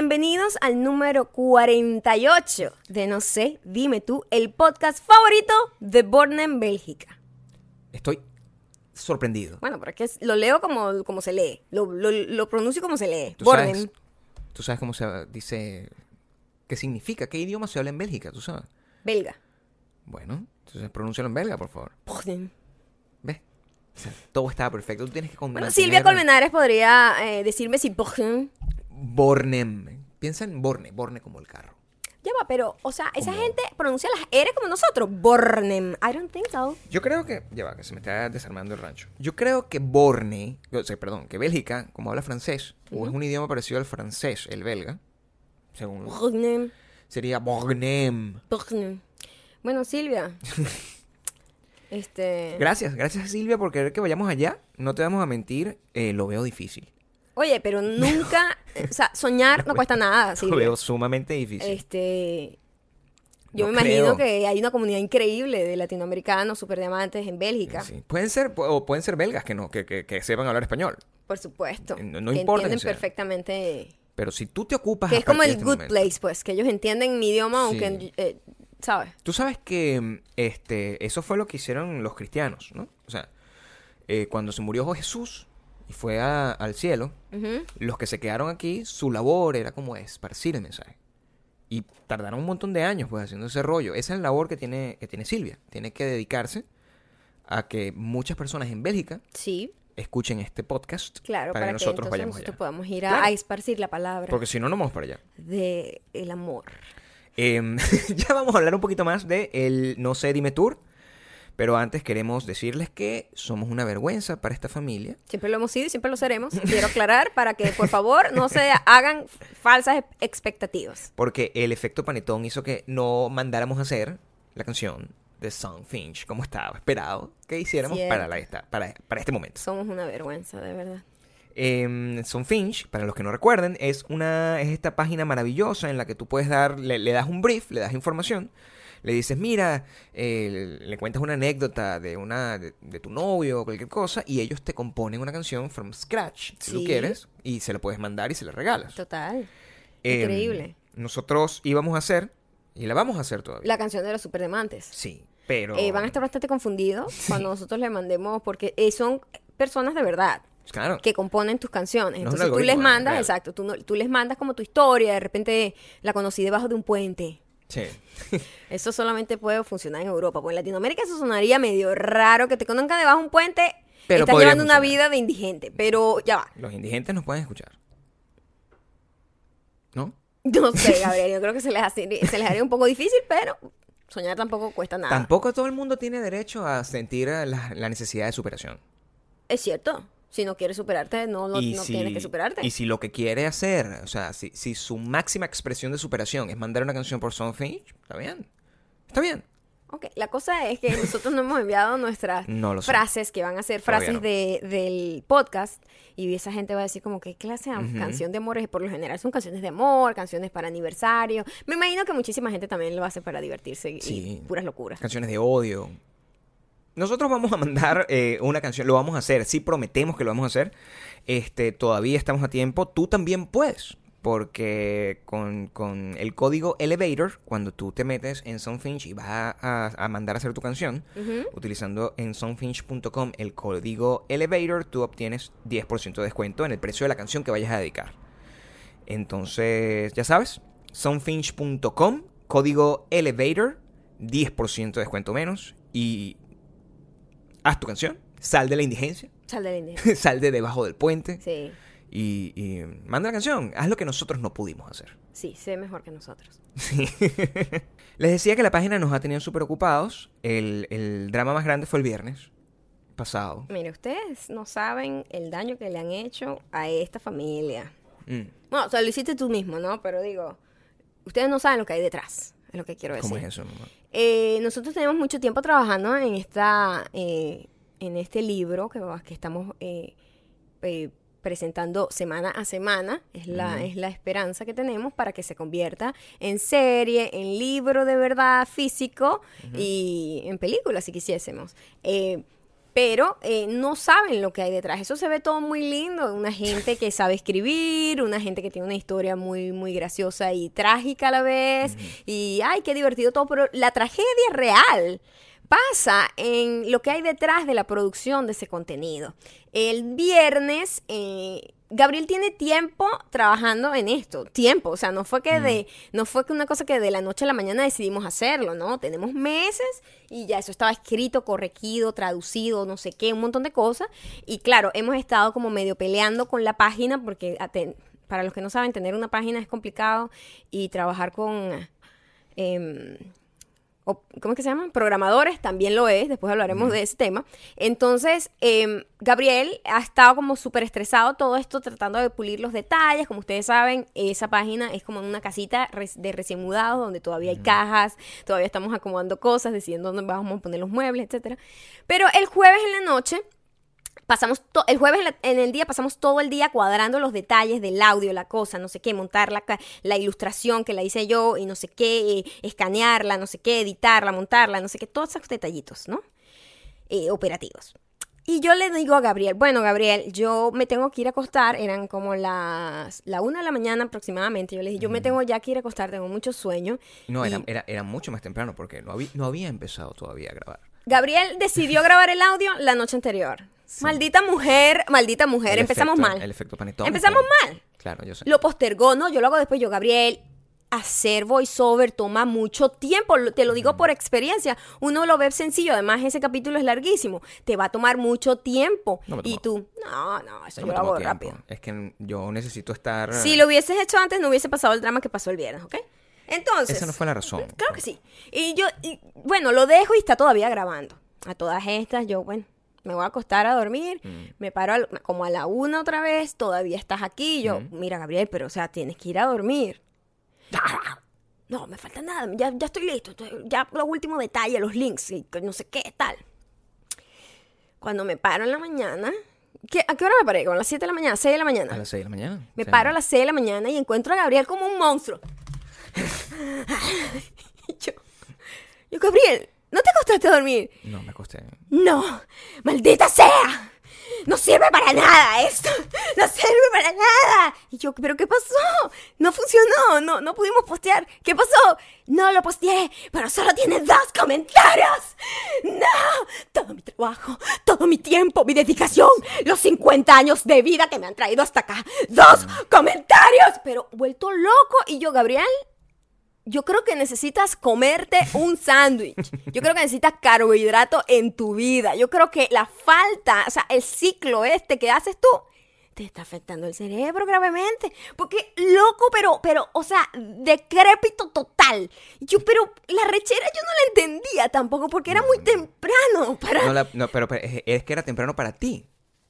Bienvenidos al número 48 de No sé, dime tú, el podcast favorito de Bornem, Bélgica. Estoy sorprendido. Bueno, porque es- lo leo como, como se lee, lo, lo- lo pronuncio como se lee. ¿Tú sabes, ¿Tú sabes cómo se dice? ¿Qué significa? ¿Qué idioma se habla en Bélgica? ¿Tú sabes? belga. Bueno, entonces pronúncialo en belga, por favor. Bornem. ¿Ves? O sea, todo estaba perfecto. Tú tienes que Bueno, Silvia Colmenares podría eh, decirme si Bornem. Bornem. Piensa en Borne. Borne como el carro. Ya va, pero, o sea, esa gente pronuncia las R como nosotros. Bornem. I don't think so. Yo creo que... Ya va, que se me está desarmando el rancho. Yo creo que Borne... O sea, perdón, que Bélgica, como habla francés, o es un idioma parecido al francés, el belga, según... Bornem. Sería Bornem. Bornem. Bueno, Silvia. este. Gracias, gracias Silvia por querer que vayamos allá. No te vamos a mentir, eh, lo veo difícil. Oye, pero nunca, o sea, soñar no cuesta nada, Lo Silvia. veo sumamente difícil. Este, yo No me imagino que hay una comunidad increíble de latinoamericanos super diamantes en Bélgica, Sí. Pueden ser, o pueden ser belgas que no, que, que- que sepan hablar español. por supuesto, No- no que importa entienden sea. perfectamente, Pero si tú te ocupas que es como el este good momento- place, pues, que ellos entienden mi idioma, Sí. aunque, eh, ¿sabes? Tú sabes que mm, este, eso fue lo que hicieron los cristianos, ¿no? O sea, eh, cuando se murió Jesús y fue a- al cielo, los que se quedaron aquí, su labor era como esparcir el mensaje. Y tardaron un montón de años pues haciendo ese rollo. Esa es la labor que tiene, que tiene Silvia. Tiene que dedicarse a que muchas personas en Bélgica Sí, escuchen este podcast claro, para, para, que nosotros entonces vayamos nosotros allá. podamos ir a, Claro. a esparcir la palabra Porque si no, no vamos para allá. de el amor. Em, ya vamos a hablar un poquito más de el No sé, dime tour. Pero antes queremos decirles que somos una vergüenza para esta familia. Siempre lo hemos sido y siempre lo seremos. Quiero aclarar para que, por favor, no se hagan falsas expectativas. Porque el efecto panetón hizo que no mandáramos a hacer la canción de Songfinch como estaba esperado que hiciéramos Cierto. para, la, esta, para, para este momento. Somos una vergüenza, de verdad. Eh, Songfinch, para los que no recuerden, es, una, es esta página maravillosa en la que tú puedes dar, le, le das un brief, le das información, le dices, mira, eh, le cuentas una anécdota de, una, de, de tu novio o cualquier cosa, y ellos te componen una canción from scratch, si tú Sí. quieres, y se la puedes mandar y se la regalas. Total. Eh, Increíble. Nosotros íbamos a hacer, y la vamos a hacer todavía. La canción de los superdemantes. Sí, pero... Eh, van a estar bastante confundidos cuando nosotros les mandemos, porque eh, son personas de verdad Claro. que componen tus canciones. No Entonces tú les mandas, real. exacto, tú, no- tú les mandas como tu historia, de repente la conocí debajo de un puente. Sí. Eso solamente puede funcionar en Europa, porque en Latinoamérica eso sonaría medio raro que te conozcan debajo de un puente. Pero estás llevando una vida de indigente, pero ya va. Los indigentes nos pueden escuchar. ¿No? No sé, Gabriel, yo creo que se les, hace- se les haría un poco difícil, pero soñar tampoco cuesta nada. Tampoco todo el mundo tiene derecho a sentir la, la necesidad de superación. Es cierto. Si no quieres superarte, no, no, y no si, tienes que superarte. Y si lo que quiere hacer, o sea, si, si su máxima expresión de superación es mandar una canción por Songfinch, está bien. Está bien. Ok, la cosa es que nosotros no hemos enviado nuestras No frases que van a ser frases no. de, del podcast y esa gente va a decir como qué clase de Ujú. canción de amor es por lo general son canciones de amor, canciones para aniversario. Me imagino que muchísima gente también lo hace para divertirse Sí. y puras locuras. Canciones de odio. Nosotros vamos a mandar eh, una canción, lo vamos a hacer, sí prometemos que lo vamos a hacer. Este, todavía estamos a tiempo. Tú también puedes. Porque con, con el código Elevator, cuando tú te metes en Songfinch y vas a, mandar a hacer tu canción, utilizando en songfinch.com el código Elevator, tú obtienes 10% de descuento en el precio de la canción que vayas a dedicar. Entonces, ya sabes, songfinch.com, código Elevator, 10% de descuento menos y haz tu canción, sal de la indigencia, Sal de la India. sal de debajo del puente Sí, y, y manda la canción, haz lo que nosotros no pudimos hacer. sí, sé mejor que nosotros. Sí. Les decía que la página nos ha tenido súper ocupados. El, el drama más grande fue el viernes pasado. Mire, ustedes no saben el daño que le han hecho a esta familia. Mm, Bueno, o sea, lo hiciste tú mismo, ¿no? Pero digo, ustedes no saben lo que hay detrás, es lo que quiero decir. ¿Cómo es eso, mamá? Eh, nosotros tenemos mucho tiempo trabajando en esta, eh, en este libro que, que estamos eh, presentando semana a semana. Es la, es la esperanza que tenemos para que se convierta en serie, en libro de verdad físico y en película, si quisiésemos. Eh, pero eh, no saben lo que hay detrás. Eso se ve todo muy lindo, una gente que sabe escribir, una gente que tiene una historia muy, muy graciosa y trágica a la vez, y ay, qué divertido todo, pero la tragedia real pasa en lo que hay detrás de la producción de ese contenido. El viernes... Eh, Gabriel tiene tiempo trabajando en esto, tiempo, o sea, no fue que de, no fue que una cosa que de la noche a la mañana decidimos hacerlo, ¿no? Tenemos meses y ya eso estaba escrito, corregido, traducido, no sé qué, un montón de cosas. Y claro, hemos estado como medio peleando con la página porque para los que no saben, tener una página es complicado y trabajar con ¿cómo es que se llaman? Programadores, también lo es, después hablaremos de ese tema. Entonces, em, Gabriel ha estado como súper estresado todo esto, tratando de pulir los detalles. Como ustedes saben, esa página es como una casita de recién mudados, donde todavía hay cajas, todavía estamos acomodando cosas, decidiendo dónde vamos a poner los muebles, etcétera. Pero el jueves en la noche pasamos el jueves en, el día pasamos todo el día cuadrando los detalles del audio, la cosa, no sé qué, montar la, la ilustración que la hice yo y no sé qué, eh, escanearla, no sé qué, editarla, montarla, no sé qué, todos esos detallitos, ¿no? Eh, operativos. Y yo le digo a Gabriel, bueno, Gabriel, yo me tengo que ir a acostar, eran como las la una de la mañana aproximadamente. Yo le dije, yo me tengo ya que ir a acostar, tengo mucho sueño. No, era, era, era, mucho más temprano porque no había, no había empezado todavía a grabar. Gabriel decidió grabar el audio la noche anterior. Maldita mujer, maldita mujer. Empezamos mal. El efecto panetón. Empezamos mal. Claro, yo sé. Lo postergó, no, yo lo hago después. Yo, Gabriel, hacer voiceover toma mucho tiempo, te lo digo por experiencia. Uno lo ve sencillo, además ese capítulo es larguísimo. Te va a tomar mucho tiempo. y tú, no, no, eso yo lo hago rápido. Es que yo necesito estar. Si lo hubieses hecho antes, no hubiese pasado el drama que pasó el viernes, ¿ok? Entonces. Esa no fue la razón. Claro que sí. Y yo, bueno, lo dejo y está todavía grabando. A todas estas, yo, bueno, me voy a acostar a dormir, mm. me paro como a la una otra vez, todavía estás aquí. yo, mm. mira, Gabriel, pero o sea, tienes que ir a dormir. No, me falta nada, ya, ya estoy listo. Ya los últimos detalles, los links, y no sé qué, tal. Cuando me paro en la mañana, ¿A qué hora me paré? ¿Como a las 7 de la mañana? ¿6 de la mañana? A las 6 de la mañana. Me paro a las 6 de la mañana y encuentro a Gabriel como un monstruo. yo, yo, Gabriel, ¿No te acostaste a dormir? No, me acosté. No, maldita sea. No sirve para nada esto. No sirve para nada. Y yo, ¿pero qué pasó? No funcionó. No, no pudimos postear. ¿Qué pasó? No lo posteé, pero solo tiene dos comentarios. No. Todo mi trabajo, todo mi tiempo, mi dedicación, los 50 años de vida que me han traído hasta acá. Dos comentarios. Pero vuelto loco. Y yo, Gabriel, yo creo que necesitas comerte un sándwich. Yo creo que necesitas carbohidrato en tu vida. Yo creo que la falta, o sea, el ciclo este que haces tú, te está afectando el cerebro gravemente. Porque loco, pero, pero, o sea, decrépito total. Yo, pero la rechera yo no la entendía tampoco porque era muy temprano para... No, pero, es que era temprano para ti.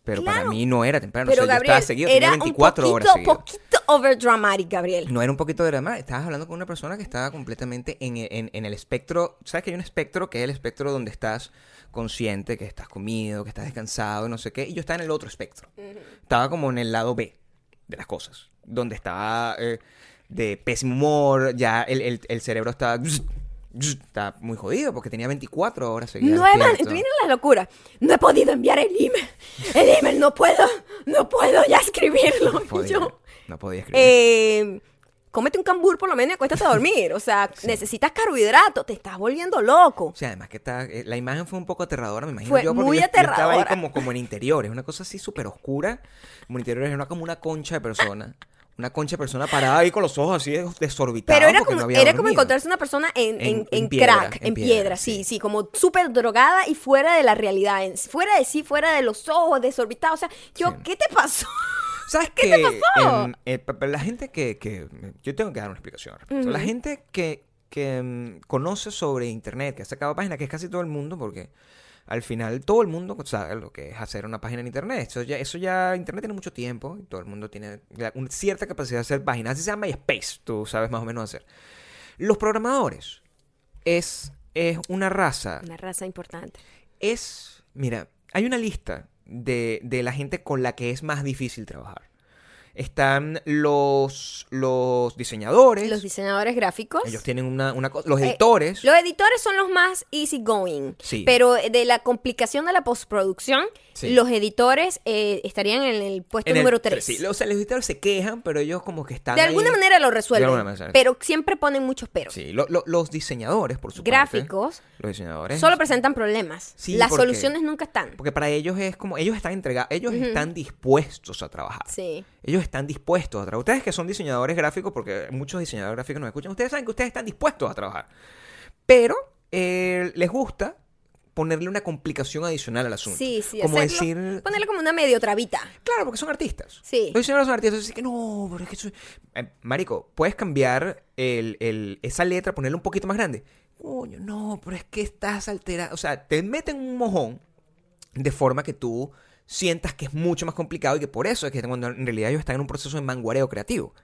Pero para mí no era temprano. Pero o sea, yo estaba seguido, era tenía 24 un poquito, horas poquito overdramatic, Gabriel. No era un poquito de drama. Estabas hablando con una persona que estaba completamente en, en, en, el espectro. ¿Sabes que hay un espectro que es el espectro donde estás consciente, que estás comido, que estás descansado, no sé qué? Y yo estaba en el otro espectro. Estaba como en el lado B de las cosas. Donde estaba eh, de pésimo humor, ya el, el, el cerebro estaba está muy jodido porque tenía 24 horas seguidas. No, hermano, tú vienes la locura. No he podido enviar el email. El email no puedo, no puedo ya escribirlo. No podía, no podía escribir. Eh, cómete un cambur por lo menos y acuéstate a dormir. O sea, necesitas carbohidrato, te estás volviendo loco. O sea, además que está, eh, la imagen fue un poco aterradora, me imagino fue yo, porque muy aterradora. estaba ahí como, como en interiores, una cosa así súper oscura. Como en interiores, era como una concha de persona una concha de persona parada ahí con los ojos así desorbitados. Pero era como, era como encontrarse una persona en, en, crack, en piedra, sí, sí, como súper drogada y fuera de la realidad, fuera de sí, fuera de los ojos, desorbitados. O sea, yo, ¿qué te pasó? ¿Sabes qué te pasó? Eh, la gente que, que, Yo tengo que dar una explicación La gente que, que mm, conoce sobre Internet, que ha sacado páginas, que es casi todo el mundo, porque al final todo el mundo sabe lo que es hacer una página en internet. Eso ya, eso ya internet tiene mucho tiempo y todo el mundo tiene una cierta capacidad de hacer páginas. Así se llama MySpace, tú sabes más o menos hacer. Los programadores es, es una raza. Una raza importante. Es, mira, hay una lista de, de la gente con la que es más difícil trabajar. Están los, los diseñadores. Los diseñadores gráficos. Ellos tienen una, una cosa. Los Eh, editores. Los editores son los más easy going. Sí. Pero de la complicación de la postproducción, Sí. los editores eh, estarían en el puesto en el- número 3. Sí, o sea, los editores se quejan, pero ellos como que están. de alguna ahí- manera lo resuelven. alguna manera. Pero siempre ponen muchos peros. Sí, lo- lo- los diseñadores, por supuesto. Gráficos Los diseñadores. solo presentan problemas. Sí, Las porque- soluciones nunca están. Porque para ellos es como. Ellos están entregados. Ellos están dispuestos a trabajar. Sí. Ellos están dispuestos a trabajar. Ustedes que son diseñadores gráficos, porque muchos diseñadores gráficos nos escuchan, ustedes saben que ustedes están dispuestos a trabajar. Pero eh, les gusta ponerle una complicación adicional al asunto. Sí, sí. Como hacerlo- decir. Ponerle como una medio trabita. Claro, porque son artistas. Sí. Los diseñadores son artistas. Así que no, pero es que eso- Eh, Marico, puedes cambiar el, el- esa letra, ponerla un poquito más grande. Coño, no, pero es que estás alterado. O sea, te meten un mojón de forma que tú sientas que es mucho más complicado y que por eso es que cuando en realidad ellos están en un proceso de manguareo creativo.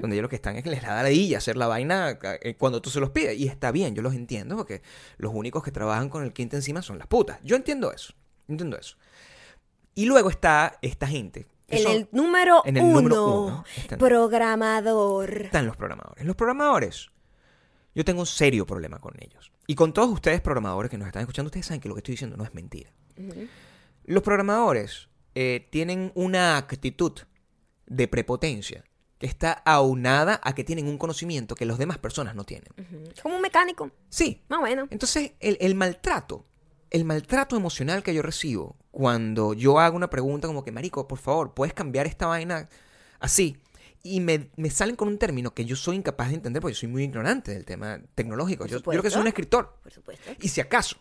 Donde ellos lo que están es que les da la ladilla hacer la vaina eh, cuando tú se los pides. Y está bien, yo los entiendo, porque los únicos que trabajan con el quinto encima son las putas. Yo entiendo eso. Entiendo eso. Y luego está esta gente. En son- el número en el uno, número uno están- programador. están los programadores. Los programadores, yo tengo un serio problema con ellos. Y con todos ustedes programadores que nos están escuchando, ustedes saben que lo que estoy diciendo no es mentira. Los programadores eh, tienen una actitud de prepotencia que está aunada a que tienen un conocimiento que las demás personas no tienen. Como un mecánico. Sí. Más bueno. Entonces, el, el maltrato, el maltrato emocional que yo recibo cuando yo hago una pregunta como que, Marico, por favor, ¿puedes cambiar esta vaina así? Y me, me salen con un término que yo soy incapaz de entender porque yo soy muy ignorante del tema tecnológico. Yo, yo creo que soy un escritor. Por supuesto. Y si acaso,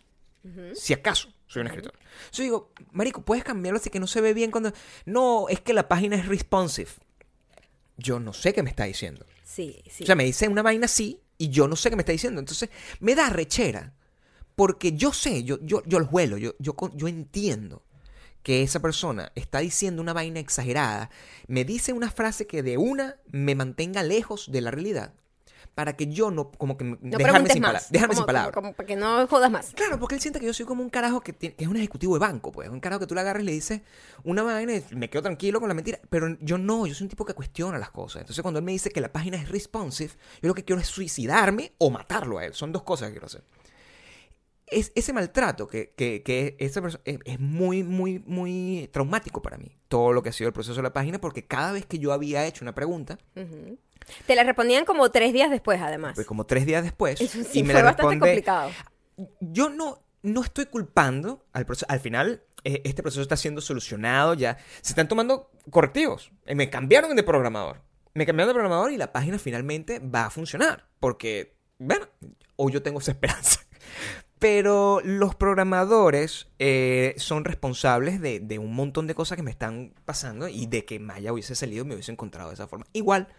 si acaso soy un escritor. Yo digo, Marico, ¿puedes cambiarlo así que no se ve bien cuando... No, es que la página es responsive. Yo no sé qué me está diciendo. Sí, sí. O sea, me dice una vaina así y yo no sé qué me está diciendo. Entonces, me da rechera. Porque yo sé, yo, yo, yo lo huelo, yo, yo, yo entiendo que esa persona está diciendo una vaina exagerada. Me dice una frase que de una me mantenga lejos de la realidad. Para que yo no, como que no dejarme sin, más. pala- dejarme Como- sin palabras. Como, como para que no jodas más. Claro, porque él siente que yo soy como un carajo que, tiene- que es un ejecutivo de banco, pues. Un carajo que tú le agarras y le dices una vaina y me quedo tranquilo con la mentira. Pero yo no, yo soy un tipo que cuestiona las cosas. Entonces, cuando él me dice que la página es responsive, yo lo que quiero es suicidarme o matarlo a él. Son dos cosas que quiero hacer. Es, ese maltrato que, que, que esa persona es, es muy, muy, muy traumático para mí. Todo lo que ha sido el proceso de la página, porque cada vez que yo había hecho una pregunta. Te la respondían como tres días después, además. pues como tres días después, Eso sí, y me fue la bastante responde, complicado. yo no, no estoy culpando al proceso. Al final, eh, este proceso está siendo solucionado ya. Se están tomando correctivos. Eh, Me cambiaron de programador. Me cambiaron de programador y la página finalmente va a funcionar. Porque, bueno, o yo tengo esa esperanza. Pero los programadores eh, son responsables de, de un montón de cosas que me están pasando y de que Maya hubiese salido y me hubiese encontrado de esa forma. Igual,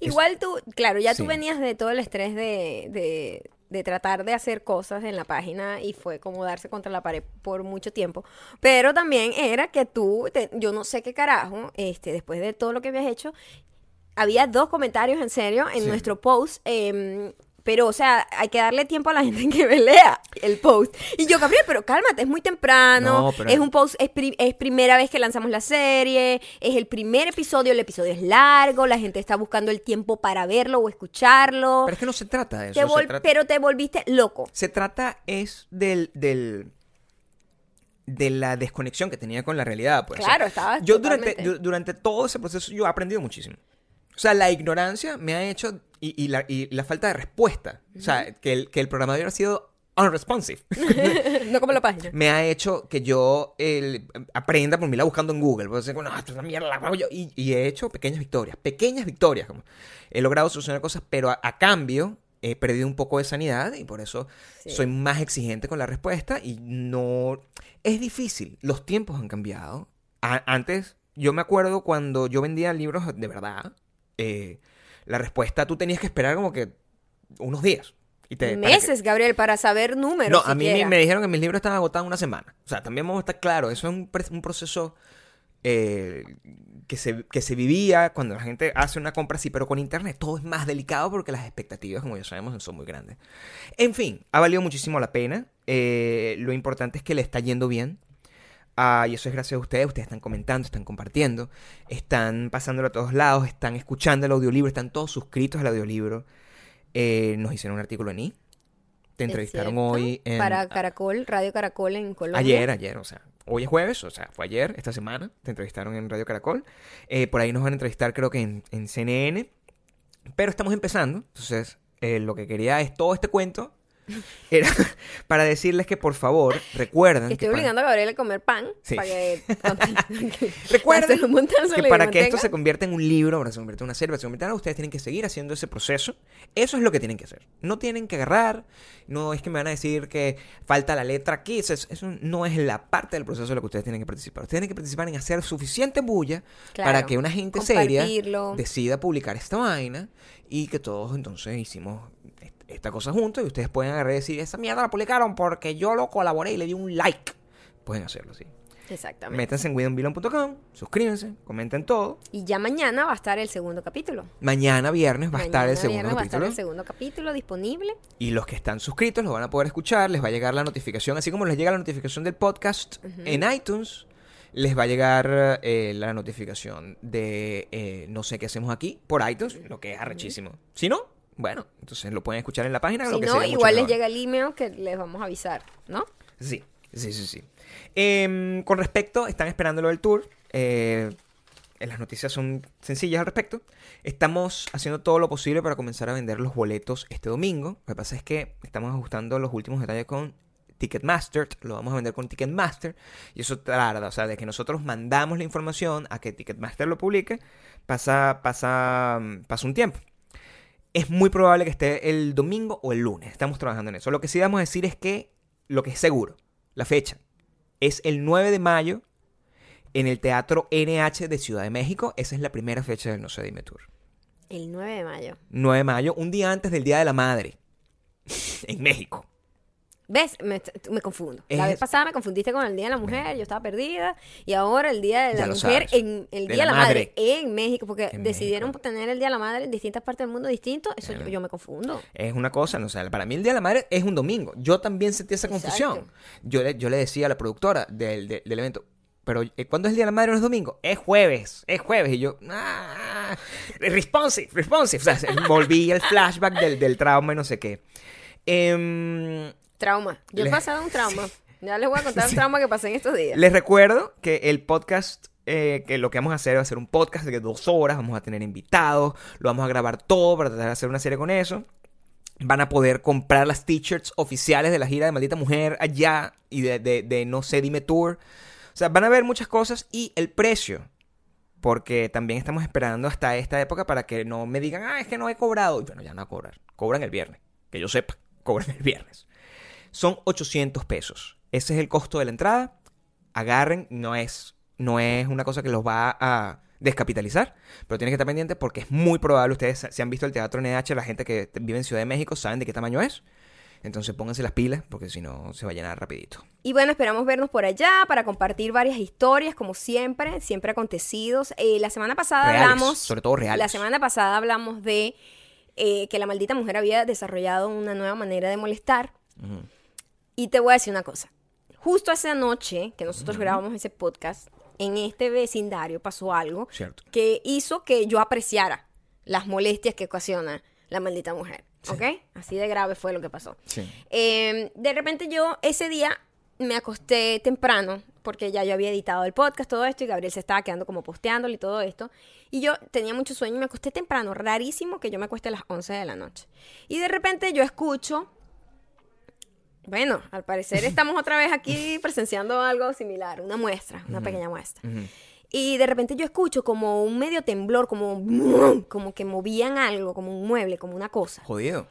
Igual tú, claro, ya tú Sí. venías de todo el estrés de, de, de tratar de hacer cosas en la página y fue como darse contra la pared por mucho tiempo. Pero también era que tú, te- yo no sé qué carajo, este, después de todo lo que habías hecho, había dos comentarios en serio en Sí. nuestro post. em, pero, o sea, hay que darle tiempo a la gente que lea el post. Y yo, Gabriel, pero cálmate, es muy temprano. No, pero- Es un post, es, pri- es primera vez que lanzamos la serie. Es el primer episodio, el episodio es largo. La gente está buscando el tiempo para verlo o escucharlo. pero es que no se trata de eso. Te se vol- trata- Pero te volviste loco. Se trata es del, del de la desconexión que tenía con la realidad, pues. O sea, Claro, estaba yo durante, totalmente. durante todo ese proceso yo he aprendido muchísimo. O sea, la ignorancia me ha hecho y, y la, y la falta de respuesta, o sea, que el, que el programador ha sido unresponsive, no como la página. me ha hecho que yo el, aprenda por mi lado buscando en Google. Pues, no, esto es una mierda, la yo. Y, y he hecho pequeñas victorias, pequeñas victorias. Como he logrado solucionar cosas, pero a, a cambio he perdido un poco de sanidad y por eso Sí. soy más exigente con la respuesta y no... Es difícil, los tiempos han cambiado. A- antes, yo me acuerdo cuando yo vendía libros de verdad, eh, la respuesta tú tenías que esperar como que unos días. Y te, para que- Meses, Gabriel, para saber números. no, a mí me, dijeron que mis libros estaban agotados en una semana. O sea, también vamos a estar claros. Eso es un proceso eh, que, se, que se vivía cuando la gente hace una compra así, pero con internet todo es más delicado porque las expectativas, como ya sabemos, son muy grandes. En fin, ha valido muchísimo la pena. Eh, lo importante es que le está yendo bien. Ah, y eso es gracias a ustedes. Ustedes están comentando, están compartiendo, están pasándolo a todos lados, están escuchando el audiolibro, están todos suscritos al audiolibro. Eh, nos hicieron un artículo en I. Te entrevistaron hoy en... Para Caracol, Radio Caracol en Colombia. Ayer, ayer, o sea, hoy es jueves, o sea, fue ayer, esta semana, te entrevistaron en Radio Caracol. Eh, por ahí nos van a entrevistar creo que en, en CNN. Pero estamos empezando, entonces eh, lo que quería es todo este cuento. Era para decirles que por favor recuerden Que estoy obligando a Gabriel a comer pan Sí. para que... Recuerden que para que esto se convierta en un libro, para que se convierta en una serie, para que se convierta en algo, ustedes tienen que seguir haciendo ese proceso. Eso es lo que tienen que hacer. No tienen que agarrar, no es que me van a decir que falta la letra aquí, eso, es- eso no es la parte del proceso de lo que ustedes tienen que participar. Ustedes tienen que participar en hacer suficiente bulla Claro. para que una gente seria decida publicar esta vaina y que todos entonces hicimos esta cosa juntos y ustedes pueden agarrar y decir, esa mierda la publicaron porque yo lo colaboré y le di un like. Pueden hacerlo, sí. Exactamente. Métanse en WidonVillon.com, suscríbanse, comenten todo. Y ya mañana va a estar el segundo capítulo. Mañana viernes va a estar el segundo viernes va a estar capítulo. el segundo capítulo disponible. Y los que están suscritos lo van a poder escuchar, les va a llegar la notificación, así como les llega la notificación del podcast en iTunes, les va a llegar eh, la notificación de eh, no sé qué hacemos aquí por iTunes, lo que es arrechísimo. Si no, bueno, entonces lo pueden escuchar en la página. lo Si que no, igual les llega el email que les vamos a avisar, ¿no? Sí, sí, sí, sí. Em, con respecto, están esperando lo del tour. eh, eh, las noticias son sencillas al respecto. Estamos haciendo todo lo posible para comenzar a vender los boletos este domingo. Lo que pasa es que estamos ajustando los últimos detalles con Ticketmaster. Lo vamos a vender con Ticketmaster. Y eso tarda. O sea, de que nosotros mandamos la información a que Ticketmaster lo publique, pasa, pasa, pasa un tiempo. Es muy probable que esté el domingo o el lunes. Estamos trabajando en eso. Lo que sí vamos a decir es que lo que es seguro, la fecha, es el 9 de mayo en el Teatro NH de Ciudad de México. Esa es la primera fecha del No sé Dime Tour. El 9 de mayo. 9 de mayo, un día antes del Día de la Madre. en México. ¿Ves? Me, me confundo. La Es- vez pasada me confundiste con el Día de la Mujer, yo estaba perdida. Y ahora el Día de la Mujer, sabes. en el De Día de la la Madre. Madre. en México, porque En decidieron México. tener el Día de la Madre en distintas partes del mundo distintos. Eso yo, yo me confundo. Es una cosa, no, o sea, para mí el Día de la Madre es un domingo. Yo también sentí esa Exacto. confusión. Yo le, yo le decía a la productora del, de- del evento, pero eh, ¿cuándo es el Día de la Madre? ¿No es domingo? Es jueves, es jueves. Y yo, ah, responsive, responsive. O sea, se- volví el flashback del, del trauma y no sé qué. Em, Trauma. Yo he pasado un trauma. Ya les voy a contar un trauma que pasé en estos días. Les recuerdo que el podcast, eh, que lo que vamos a hacer va a ser un podcast de dos horas, vamos a tener invitados, lo vamos a grabar todo para tratar de hacer una serie con eso. Van a poder comprar las t-shirts oficiales de la gira de Maldita Mujer allá y de, de- de No sé, dime tour. O sea, van a ver muchas cosas y el precio. Porque también estamos esperando hasta esta época para que no me digan, ah, es que no he cobrado. Y bueno, ya no a cobrar. Cobran el viernes. Que yo sepa, cobran el viernes. Son 800 pesos. Ese es el costo de la entrada. Agarren, no es, no es una cosa que los va a descapitalizar, pero tienen que estar pendientes porque es muy probable, ustedes si han visto el teatro NH, la gente que vive en Ciudad de México saben de qué tamaño es. Entonces pónganse las pilas porque si no se va a llenar rapidito. Y bueno, esperamos vernos por allá para compartir varias historias, como siempre, siempre acontecidos. Eh, la semana pasada Reales, hablamos. sobre todo reales. La semana pasada hablamos de eh, que la maldita mujer había desarrollado una nueva manera de molestar. Ujú. Y te voy a decir una cosa. Justo esa noche que nosotros grabamos ese podcast, en este vecindario pasó algo Cierto. que hizo que yo apreciara las molestias que ocasiona la maldita mujer. ¿Ok? Así de grave fue lo que pasó. Sí. Eh, de repente yo ese día me acosté temprano porque ya yo había editado el podcast, todo esto, y Gabriel se estaba quedando como posteándolo y todo esto. Y yo tenía mucho sueño y me acosté temprano, rarísimo que yo me acueste a las 11 de la noche. Y de repente yo escucho, bueno, al parecer estamos otra vez aquí presenciando algo similar, una muestra, una pequeña muestra. Y de repente yo escucho como un medio temblor, como, como que movían algo, como un mueble, como una cosa. Jodido.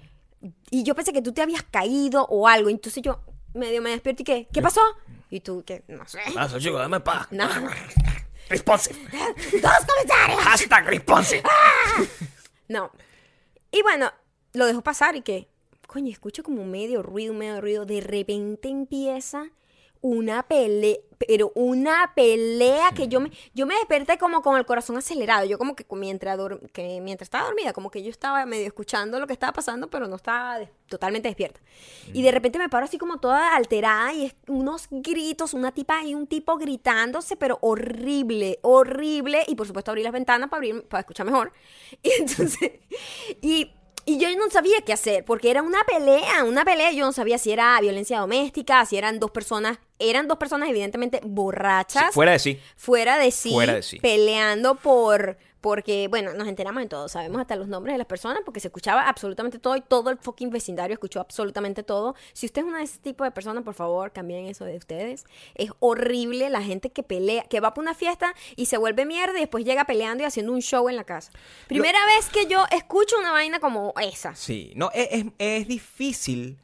Y yo pensé que tú te habías caído o algo. Entonces yo medio me despierto y ¿qué? ¿Qué pasó? Y tú, que no sé. Pasa, chico, dame paz. No. Responsive. ¡Dos comentarios! Hashtag responsive. No. Y bueno, lo dejo pasar y que, coño, escucho como medio ruido, medio ruido. De repente empieza una pelea, pero una pelea que yo me, yo me desperté como con el corazón acelerado. Yo como que mientras, que mientras estaba dormida, como que yo estaba medio escuchando lo que estaba pasando, pero no estaba totalmente despierta. Y de repente me paro así como toda alterada y es unos gritos, una tipa y un tipo gritándose, pero horrible, horrible. Y por supuesto abrí las ventanas para, abrir, para escuchar mejor. Y entonces, y... Y yo no sabía qué hacer, porque era una pelea, una pelea. Yo no sabía si era violencia doméstica, si eran dos personas, eran dos personas evidentemente borrachas, Sí, fuera de sí. fuera de sí, Fuera de sí. peleando por, porque, bueno, nos enteramos de todo, sabemos hasta los nombres de las personas, porque se escuchaba absolutamente todo y todo el fucking vecindario escuchó absolutamente todo. Si usted es una de ese tipo de personas, por favor, cambien eso de ustedes. Es horrible la gente que pelea, que va para una fiesta y se vuelve mierda y después llega peleando y haciendo un show en la casa. Primera vez que yo escucho una vaina como esa. Sí, no, es, es- es difícil,